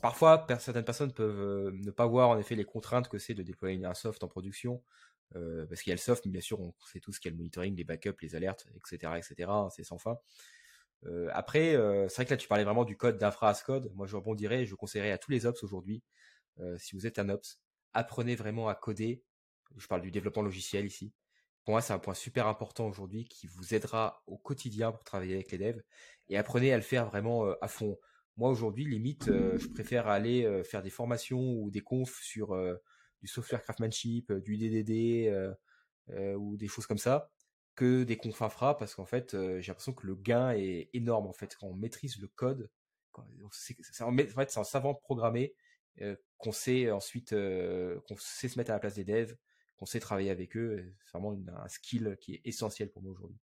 parfois certaines personnes peuvent ne pas voir en effet les contraintes que c'est de déployer un soft en production. Euh, parce qu'il y a le soft, mais bien sûr, on sait tout ce qu'il y a le monitoring, les backups, les alertes, etc., etc. Hein, c'est sans fin. Euh, après, euh, c'est vrai que là, tu parlais vraiment du code d'infra as code. Moi, je rebondirais, je conseillerais à tous les ops aujourd'hui, si vous êtes un ops, apprenez vraiment à coder. Je parle du développement logiciel ici. Pour moi, c'est un point super important aujourd'hui qui vous aidera au quotidien pour travailler avec les devs. Et apprenez à le faire vraiment à fond. Moi, aujourd'hui, limite, je préfère aller faire des formations ou des confs sur du software craftsmanship, euh, du DDD euh, euh, ou des choses comme ça que des confs infra parce qu'en fait j'ai l'impression que le gain est énorme en fait quand on maîtrise le code en fait c'est en savant programmer qu'on sait ensuite qu'on sait se mettre à la place des devs qu'on sait travailler avec eux c'est vraiment un skill qui est essentiel pour moi aujourd'hui.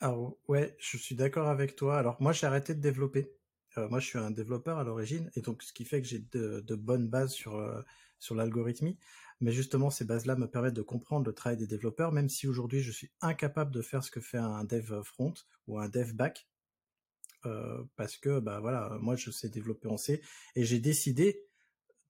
Alors ouais je suis d'accord avec toi. Alors moi j'ai arrêté de développer. Euh, moi, je suis un développeur à l'origine, et donc ce qui fait que j'ai de, bonnes bases sur euh, sur l'algorithmie. Mais justement, ces bases-là me permettent de comprendre le travail des développeurs, même si aujourd'hui je suis incapable de faire ce que fait un dev front ou un dev back, euh, parce que bah voilà, moi je sais développer en C, et j'ai décidé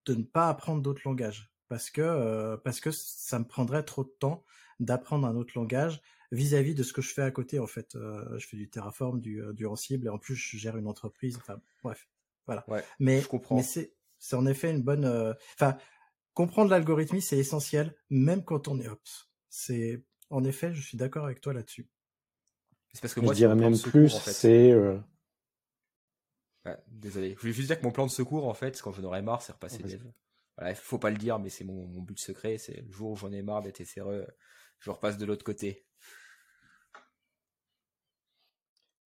de ne pas apprendre d'autres langages parce que euh, parce que ça me prendrait trop de temps d'apprendre un autre langage vis-à-vis de ce que je fais à côté en fait. Euh, je fais du Terraform, du, euh, du Ansible et en plus je gère une entreprise. Enfin bref, voilà. mais je comprends. Mais c'est c'est en effet une bonne. Euh, enfin comprendre l'algorithmie c'est essentiel même quand on est ops. C'est en effet je suis d'accord avec toi là-dessus. C'est parce que moi je dirais même plus c'est désolé. Je voulais juste dire que mon plan de secours, en fait, quand j'en aurais marre, c'est repasser des. Voilà, il faut pas le dire, mais c'est mon, mon, but secret. C'est le jour où j'en ai marre d'être SRE, je repasse de l'autre côté.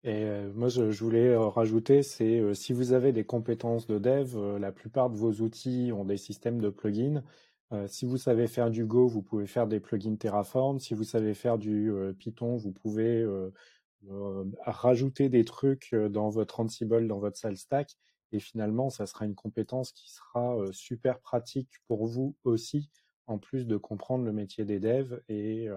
Et euh, moi, je, voulais euh, rajouter, c'est euh, si vous avez des compétences de dev, la plupart de vos outils ont des systèmes de plugins. si vous savez faire du Go, vous pouvez faire des plugins Terraform. Si vous savez faire du Python, vous pouvez rajouter des trucs dans votre Ansible, dans votre salle stack. Et finalement, ça sera une compétence qui sera super pratique pour vous aussi, en plus de comprendre le métier des devs et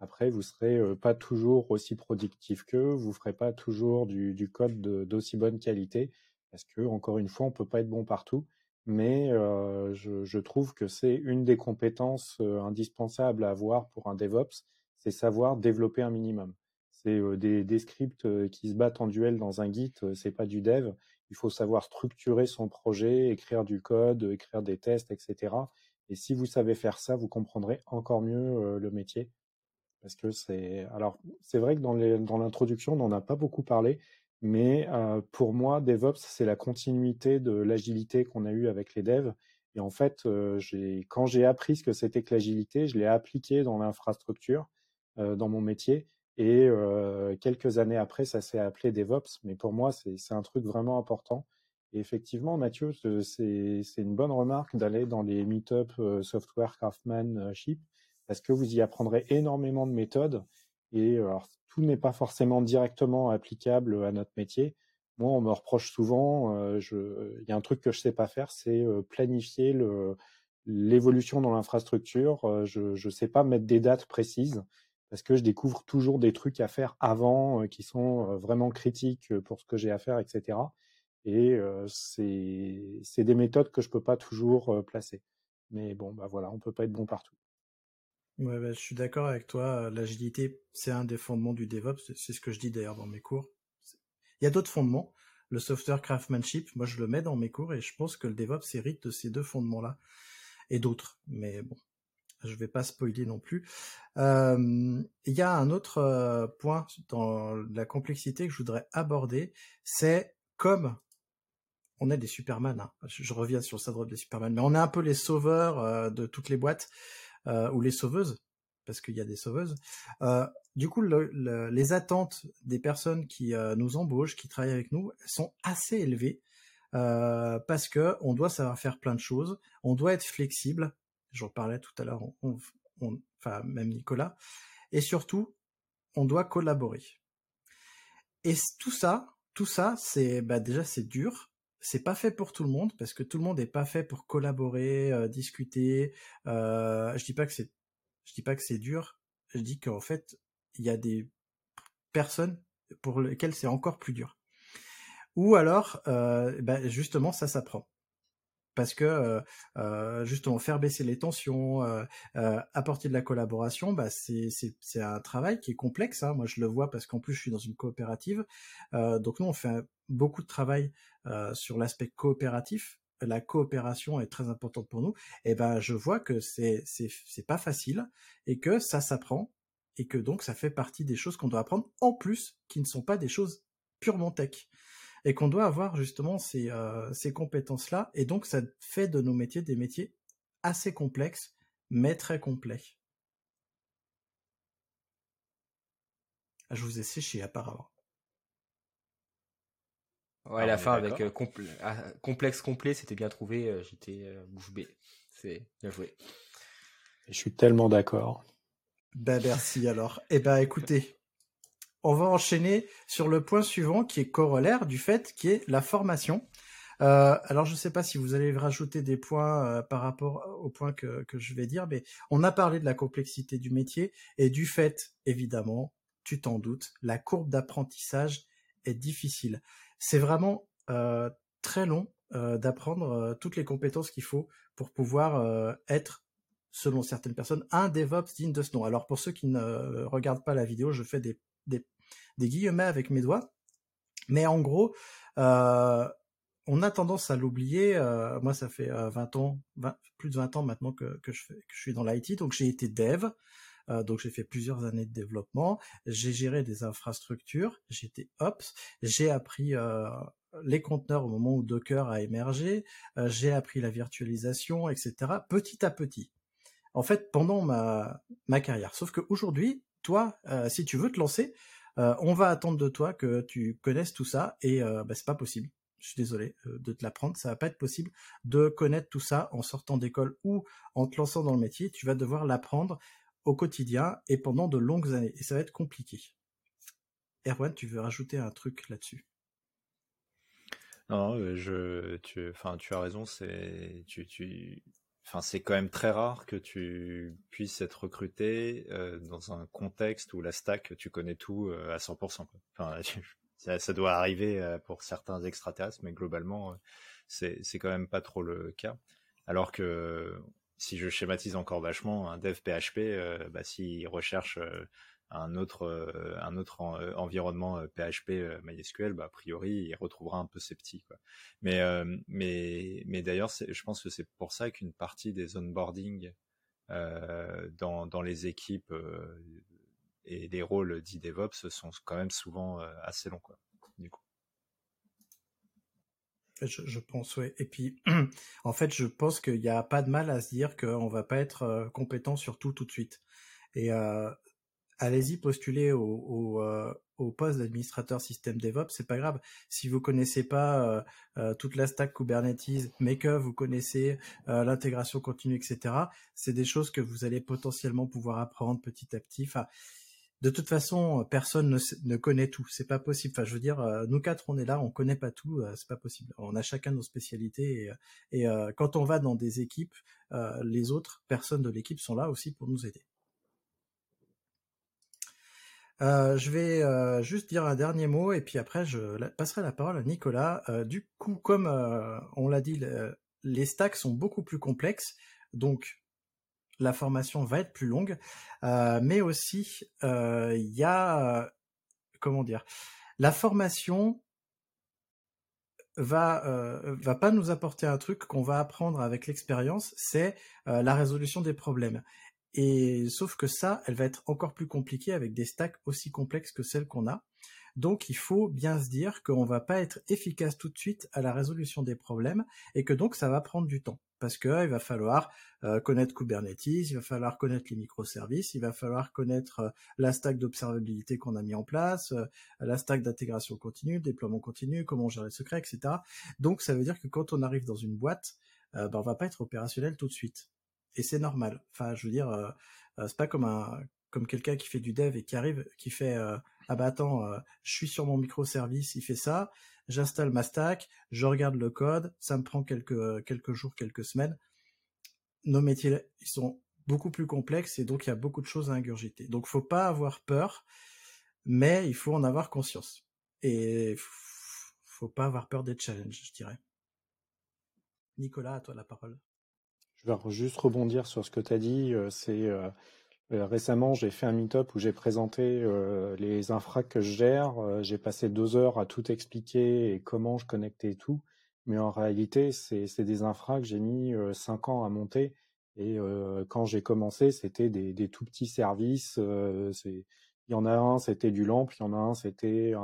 après, vous serez pas toujours aussi productif qu'eux, vous ferez pas toujours du, code d'aussi bonne qualité, parce que encore une fois, on peut pas être bon partout. Mais je, trouve que c'est une des compétences indispensables à avoir pour un DevOps, c'est savoir développer un minimum. C'est des, des, scripts qui se battent en duel dans un Git, c'est pas du dev. Il faut savoir structurer son projet, écrire du code, écrire des tests, etc. Et si vous savez faire ça, vous comprendrez encore mieux le métier parce que c'est alors c'est vrai que dans l'introduction on n'en a pas beaucoup parlé, mais pour moi DevOps c'est la continuité de l'agilité qu'on a eue avec les devs. Et en fait, quand j'ai appris ce que c'était que l'agilité, je l'ai appliqué dans l'infrastructure, dans mon métier. Et quelques années après, ça s'est appelé DevOps. Mais pour moi, c'est un truc vraiment important. Et effectivement, Mathieu, c'est une bonne remarque d'aller dans les meet-up software craftsmanship parce que vous y apprendrez énormément de méthodes et tout n'est pas forcément directement applicable à notre métier. Moi, on me reproche souvent, euh, il y a un truc que je sais pas faire, c'est euh, planifier l'évolution dans l'infrastructure. Euh, je ne sais pas mettre des dates précises parce que je découvre toujours des trucs à faire avant qui sont vraiment critiques pour ce que j'ai à faire, etc. Et c'est des méthodes que je peux pas toujours placer. Mais bon, bah voilà, on peut pas être bon partout. Bah, je suis d'accord avec toi. L'agilité, c'est un des fondements du DevOps. C'est ce que je dis d'ailleurs dans mes cours. Il y a d'autres fondements. Le software craftsmanship, moi je le mets dans mes cours et je pense que le DevOps hérite de ces deux fondements-là et d'autres. Mais bon, je vais pas spoiler non plus. il y a un autre point dans la complexité que je voudrais aborder, c'est comme on est des Superman. Hein. Je, reviens sur le syndrome des Superman, mais on est un peu les sauveurs de toutes les boîtes ou les sauveuses parce qu'il y a des sauveuses. du coup, les attentes des personnes qui nous embauchent, qui travaillent avec nous, sont assez élevées parce que on doit savoir faire plein de choses, on doit être flexible. J'en parlais tout à l'heure, enfin même Nicolas, et surtout, on doit collaborer. Et tout ça, tout ça, c'est bah déjà c'est dur, c'est pas fait pour tout le monde parce que tout le monde n'est pas fait pour collaborer, discuter. je dis pas que c'est je dis pas que c'est dur, je dis qu'en fait, il y a des personnes pour lesquelles c'est encore plus dur. Ou alors, euh, bah, justement, ça s'apprend. Parce que euh, euh, justement faire baisser les tensions, apporter de la collaboration, bah, c'est un travail qui est complexe. Hein. Moi, je le vois parce qu'en plus, je suis dans une coopérative. donc nous, on fait beaucoup de travail sur l'aspect coopératif la coopération est très importante pour nous, et eh ben je vois que c'est pas facile et que ça s'apprend et que donc ça fait partie des choses qu'on doit apprendre en plus qui ne sont pas des choses purement tech et qu'on doit avoir justement ces, euh, ces compétences là et donc ça fait de nos métiers des métiers assez complexes mais très complets. Ah, je vous ai séché apparemment. Ouais, la fin avec euh, ah, complexe complet, c'était bien trouvé. Euh, j'étais euh, bouche bée. C'est bien joué. Je suis tellement d'accord. Ben merci alors. Eh ben écoutez, on va enchaîner sur le point suivant qui est corollaire du fait qui est la formation. alors je ne sais pas si vous allez rajouter des points par rapport au point que, que je vais dire, mais on a parlé de la complexité du métier et du fait, évidemment, tu t'en doutes, la courbe d'apprentissage est difficile c'est vraiment euh, très long euh, d'apprendre euh, toutes les compétences qu'il faut pour pouvoir être, selon certaines personnes, un DevOps digne de ce nom. Alors pour ceux qui ne regardent pas la vidéo, je fais des, des, guillemets avec mes doigts, mais en gros, on a tendance à l'oublier. moi, ça fait 20 ans, plus de 20 ans maintenant que, je, suis dans l'IT, donc j'ai été dev. Euh, donc j'ai fait plusieurs années de développement, j'ai géré des infrastructures, j'étais ops, j'ai appris euh, les conteneurs au moment où Docker a émergé, euh, j'ai appris la virtualisation, etc. Petit à petit. En fait, pendant ma, ma carrière. Sauf qu'aujourd'hui, toi, si tu veux te lancer, on va attendre de toi que tu connaisses tout ça et bah, c'est pas possible. Je suis désolé de te l'apprendre, ça va pas être possible de connaître tout ça en sortant d'école ou en te lançant dans le métier. Tu vas devoir l'apprendre au quotidien et pendant de longues années. Et ça va être compliqué. Erwan, tu veux rajouter un truc là-dessus? Non, euh, je, tu, enfin, tu as raison. C'est, tu, tu, enfin, c'est quand même très rare que tu puisses être recruté euh, dans un contexte où la stack, tu connais tout euh, à 100%. Enfin, ça, doit arriver pour certains extraterrestres, mais globalement, c'est, quand même pas trop le cas. Alors que si je schématise encore vachement, un dev PHP, euh, bah, s'il recherche euh, un autre, euh, un autre environnement PHP MySQL, bah, a priori, il retrouvera un peu ses petits. Quoi. Mais, mais, mais d'ailleurs, je pense que c'est pour ça qu'une partie des onboarding dans, dans les équipes et les rôles d'e-DevOps sont quand même souvent assez longs. Quoi, du coup. Je, pense, oui. Et puis, en fait, je pense qu'il n'y a pas de mal à se dire qu'on va pas être euh, compétent sur tout tout de suite. Et euh, allez-y postuler au, euh, au poste d'administrateur système DevOps, c'est pas grave. Si vous connaissez pas euh, toute la stack Kubernetes, mais que vous connaissez l'intégration continue, etc., c'est des choses que vous allez potentiellement pouvoir apprendre petit à petit. De toute façon, personne ne, connaît tout. C'est pas possible. Enfin, je veux dire, euh, nous quatre, on est là, on connaît pas tout. Euh, c'est pas possible. On a chacun nos spécialités et, euh, quand on va dans des équipes, les autres personnes de l'équipe sont là aussi pour nous aider. Euh, je vais euh, juste dire un dernier mot et puis après je passerai la parole à Nicolas. Euh, du coup, comme on l'a dit, le- les stacks sont beaucoup plus complexes, donc la formation va être plus longue, mais aussi il y a comment dire, la formation va va pas nous apporter un truc qu'on va apprendre avec l'expérience, c'est la résolution des problèmes. Et sauf que ça, elle va être encore plus compliquée avec des stacks aussi complexes que celles qu'on a. Donc il faut bien se dire qu'on va pas être efficace tout de suite à la résolution des problèmes et que donc ça va prendre du temps parce que il va falloir euh, connaître Kubernetes, il va falloir connaître les microservices, il va falloir connaître euh, la stack d'observabilité qu'on a mis en place, euh, la stack d'intégration continue, déploiement continu, comment gérer le secret, etc. Donc ça veut dire que quand on arrive dans une boîte, ben, on va pas être opérationnel tout de suite et c'est normal. Enfin, je veux dire, euh, euh, c'est pas comme un comme quelqu'un qui fait du dev et qui arrive, qui fait euh, ah bah attends, euh, je suis sur mon microservice, il fait ça, j'installe ma stack, je regarde le code, ça me prend quelques quelques jours, quelques semaines. Nos métiers, ils sont beaucoup plus complexes et donc il y a beaucoup de choses à ingurgiter. Donc faut pas avoir peur, mais il faut en avoir conscience. Et faut pas avoir peur des challenges, je dirais. Nicolas, à toi la parole. Je vais juste rebondir sur ce que tu as dit. euh, C'est euh, euh, récemment, j'ai fait un meet-up où j'ai présenté les infras que je gère. J'ai passé deux heures à tout expliquer et comment je connectais tout. Mais en réalité, c'est des infras que j'ai mis cinq ans à monter. Et quand j'ai commencé, c'était des, des tout petits services. il y en a un, c'était du LAMP. Il y en a un, c'était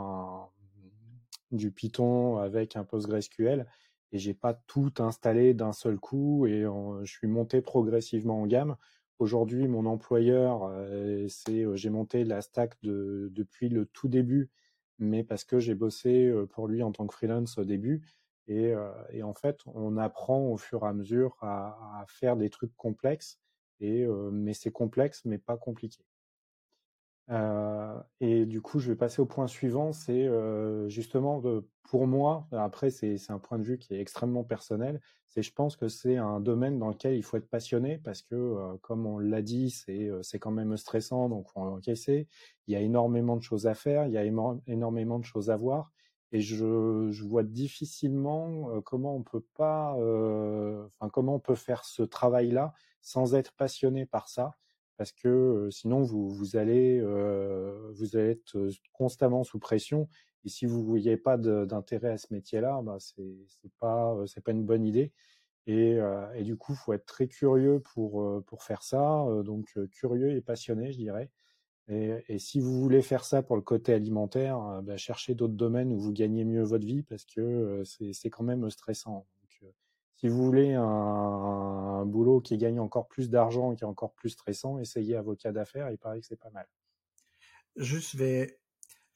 du Python avec un PostgreSQL et j'ai pas tout installé d'un seul coup et je suis monté progressivement en gamme. Aujourd'hui, mon employeur, euh, c'est euh, j'ai monté la stack de, depuis le tout début, mais parce que j'ai bossé euh, pour lui en tant que freelance au début. Et, en fait, on apprend au fur et à mesure à, à faire des trucs complexes. Et, mais c'est complexe, mais pas compliqué. Euh, et du coup, je vais passer au point suivant, c'est euh, justement pour moi, après c'est un point de vue qui est extrêmement personnel, c'est je pense que c'est un domaine dans lequel il faut être passionné parce que euh, comme on l'a dit, c'est euh, c'est quand même stressant, donc faut encaisser. Il y a énormément de choses à faire, il y a énormément de choses à voir, et je, je vois difficilement comment on peut pas, enfin comment on peut faire ce travail-là sans être passionné par ça parce que sinon vous, vous allez vous être constamment sous pression et si vous voyez pas d'intérêt à ce métier-là, bah c'est c'est pas c'est pas une bonne idée et, et du coup faut être très curieux pour pour faire ça donc curieux et passionné je dirais et, et si vous voulez faire ça pour le côté alimentaire, bah, cherchez d'autres domaines où vous gagnez mieux votre vie parce que c'est quand même stressant. Si vous voulez un, boulot qui gagne encore plus d'argent, qui est encore plus stressant, essayez avocat d'affaires, il paraît que c'est pas mal. Juste, je vais,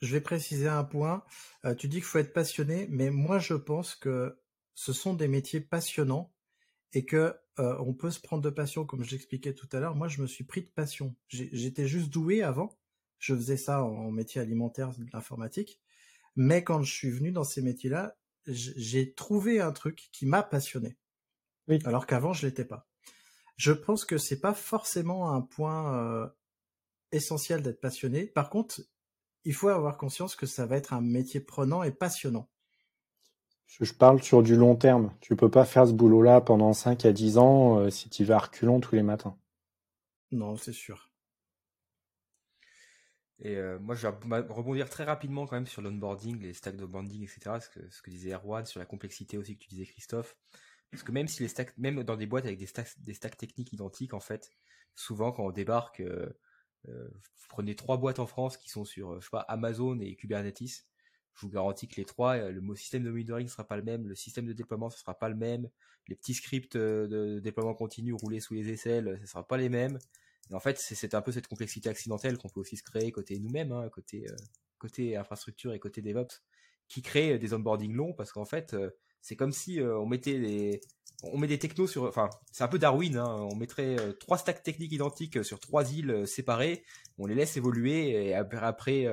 je vais préciser un point. Euh, tu dis qu'il faut être passionné, mais moi je pense que ce sont des métiers passionnants et que euh, on peut se prendre de passion, comme je l'expliquais tout à l'heure. Moi, je me suis pris de passion. J'étais juste doué avant. Je faisais ça en, métier alimentaire, de l'informatique. Mais quand je suis venu dans ces métiers-là, j'ai trouvé un truc qui m'a passionné. Oui. Alors qu'avant, je l'étais pas. Je pense que c'est pas forcément un point euh, essentiel d'être passionné. Par contre, il faut avoir conscience que ça va être un métier prenant et passionnant. Je, je parle sur du long terme. Tu peux pas faire ce boulot-là pendant 5 à 10 ans euh, si tu vas à reculons tous les matins. Non, c'est sûr. Et euh, moi, je vais reb- rebondir très rapidement quand même sur l'onboarding, les stacks d'onboarding, etc. Ce que, disait Erwan, sur la complexité aussi que tu disais Christophe. Parce que même si les stacks, même dans des boîtes avec des stacks, techniques identiques, en fait, souvent quand on débarque, euh, euh, vous prenez trois boîtes en France qui sont sur, Amazon et Kubernetes. Je vous garantis que les trois, le système de monitoring ne sera pas le même, le système de déploiement ne sera pas le même, les petits scripts de déploiement continu roulés sous les aisselles, ce ne sera pas les mêmes. Et en fait, c'est un peu cette complexité accidentelle qu'on peut aussi se créer côté nous-mêmes, hein, côté, euh, côté infrastructure et côté DevOps, qui crée euh, des onboarding longs parce qu'en fait, euh, c'est comme si on mettait des, on met des technos sur, enfin, c'est un peu Darwin, hein, on mettrait trois stacks techniques identiques sur trois îles séparées, on les laisse évoluer et après,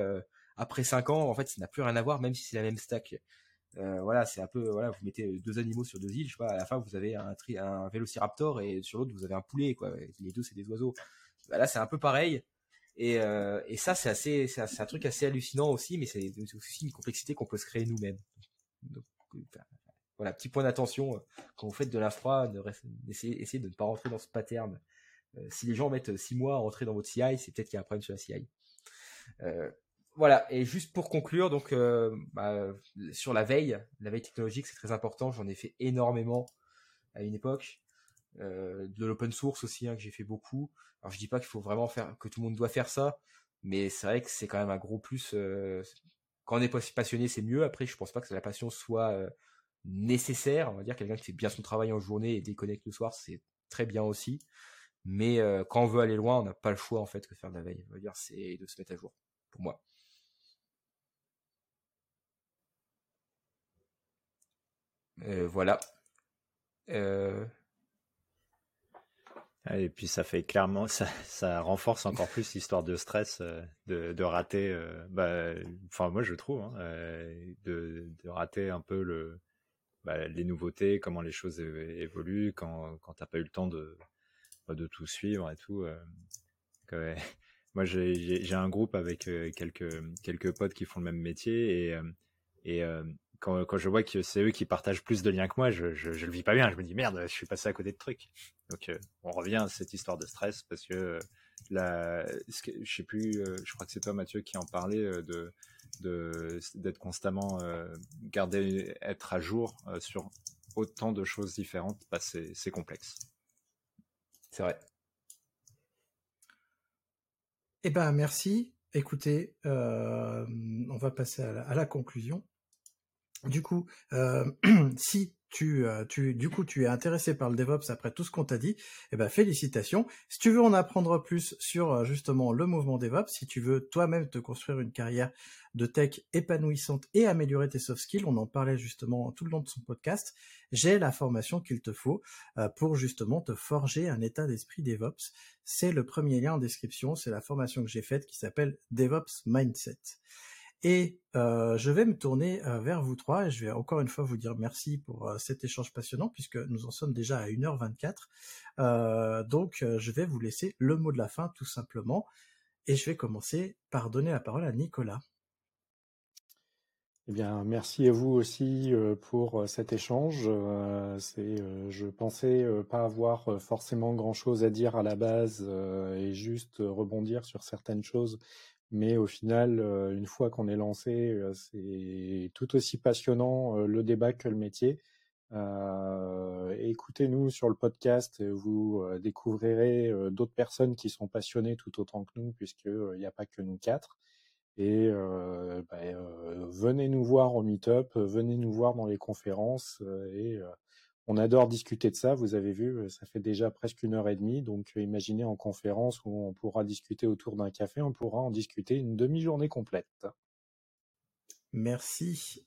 après, cinq ans, en fait, ça n'a plus rien à voir, même si c'est la même stack. Voilà, c'est un peu, voilà, vous mettez deux animaux sur deux îles, je sais pas, à la fin vous avez un, tri, un vélociraptor et sur l'autre vous avez un poulet, quoi. Les deux c'est des oiseaux. Bah, là c'est un peu pareil. Et, euh, ça, c'est assez, c'est un truc assez hallucinant aussi, mais c'est aussi une complexité qu'on peut se créer nous-mêmes. voilà, petit point d'attention euh, quand vous faites de l'infra, essayez, essayez de ne pas rentrer dans ce pattern. Euh, si les gens mettent six mois à rentrer dans votre CI, c'est peut-être qu'il y a un problème sur la CI. Euh, voilà, et juste pour conclure, donc bah, sur la veille, la veille technologique, c'est très important. J'en ai fait énormément à une époque. De l'open source aussi, hein, que j'ai fait beaucoup. Alors je dis pas qu'il faut vraiment faire que tout le monde doit faire ça, mais c'est vrai que c'est quand même un gros plus. Euh, quand on est passionné, c'est mieux. Après, je pense pas que la passion soit euh, nécessaire. On va dire quelqu'un qui fait bien son travail en journée et déconnecte le soir, c'est très bien aussi. Mais euh, quand on veut aller loin, on n'a pas le choix en fait que faire de la veille. On va dire c'est de se mettre à jour pour moi. voilà. Euh, et puis ça fait clairement, ça, renforce encore plus l'histoire de stress, euh, de, rater, euh, bah, enfin moi je trouve, hein, euh, de, rater un peu bah, les nouveautés, comment les choses évoluent, quand, quand t'as pas eu le temps de, bah, tout suivre et tout. Moi j'ai un groupe avec quelques, potes qui font le même métier et quand, quand, je vois que c'est eux qui partagent plus de liens que moi, je, je, je, le vis pas bien. Je me dis merde, je suis passé à côté de trucs. Donc euh, on revient à cette histoire de stress parce que euh, la, je sais plus, euh, je crois que c'est toi Mathieu qui en parlait de de d'être constamment garder, être à jour sur autant de choses différentes. Bah, c'est complexe. C'est vrai. Eh ben merci. Écoutez, on va passer à la, à la conclusion. Du coup, euh, si tu, euh, tu, du coup, tu es intéressé par le DevOps après tout ce qu'on t'a dit, eh ben, félicitations. Si tu veux en apprendre plus sur euh, justement le mouvement DevOps, si tu veux toi-même te construire une carrière de tech épanouissante et améliorer tes soft skills, on en parlait justement tout le long de son podcast, j'ai la formation qu'il te faut pour justement te forger un état d'esprit DevOps. C'est le premier lien en description, c'est la formation que j'ai faite qui s'appelle DevOps Mindset. Et euh, je vais me tourner euh, vers vous trois et je vais encore une fois vous dire merci pour euh, cet échange passionnant puisque nous en sommes déjà à 1h24. donc je vais vous laisser le mot de la fin tout simplement et je vais commencer par donner la parole à Nicolas. Eh bien, merci à vous aussi pour cet échange. je pensais pas avoir forcément grand chose à dire à la base et juste rebondir sur certaines choses mais au final, une fois qu'on est lancé, c'est tout aussi passionnant le débat que le métier. Écoutez-nous sur le podcast, vous découvrirez d'autres personnes qui sont passionnées tout autant que nous, puisqu'il n'y a pas que nous quatre. Et bah, venez nous voir au meet-up, venez nous voir dans les conférences et on adore discuter de ça. Vous avez vu, euh, ça fait déjà presque une heure et demie. Donc, euh, imaginez en conférence où on pourra discuter autour d'un café, on pourra en discuter une demi-journée complète. Merci.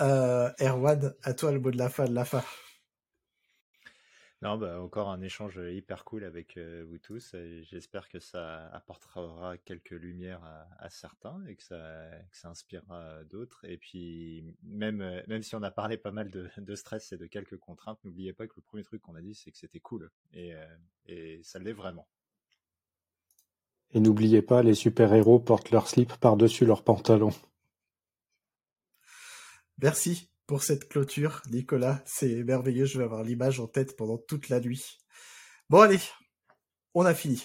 Euh, Erwan, à toi le mot de la fin de la fin. Non, bah, encore un échange hyper cool avec euh, vous tous. J'espère que ça apportera quelques lumières à, certains et que ça, que ça inspirera d'autres. Et puis, même, euh, même si on a parlé pas mal de, de stress et de quelques contraintes, n'oubliez pas que le premier truc qu'on a dit, c'est que c'était cool. Et, euh, et ça l'est vraiment. Et n'oubliez pas, les super-héros portent leur slip par-dessus leurs pantalons. Merci pour cette clôture, Nicolas. C'est merveilleux, je vais avoir l'image en tête pendant toute la nuit. Bon allez, on a fini.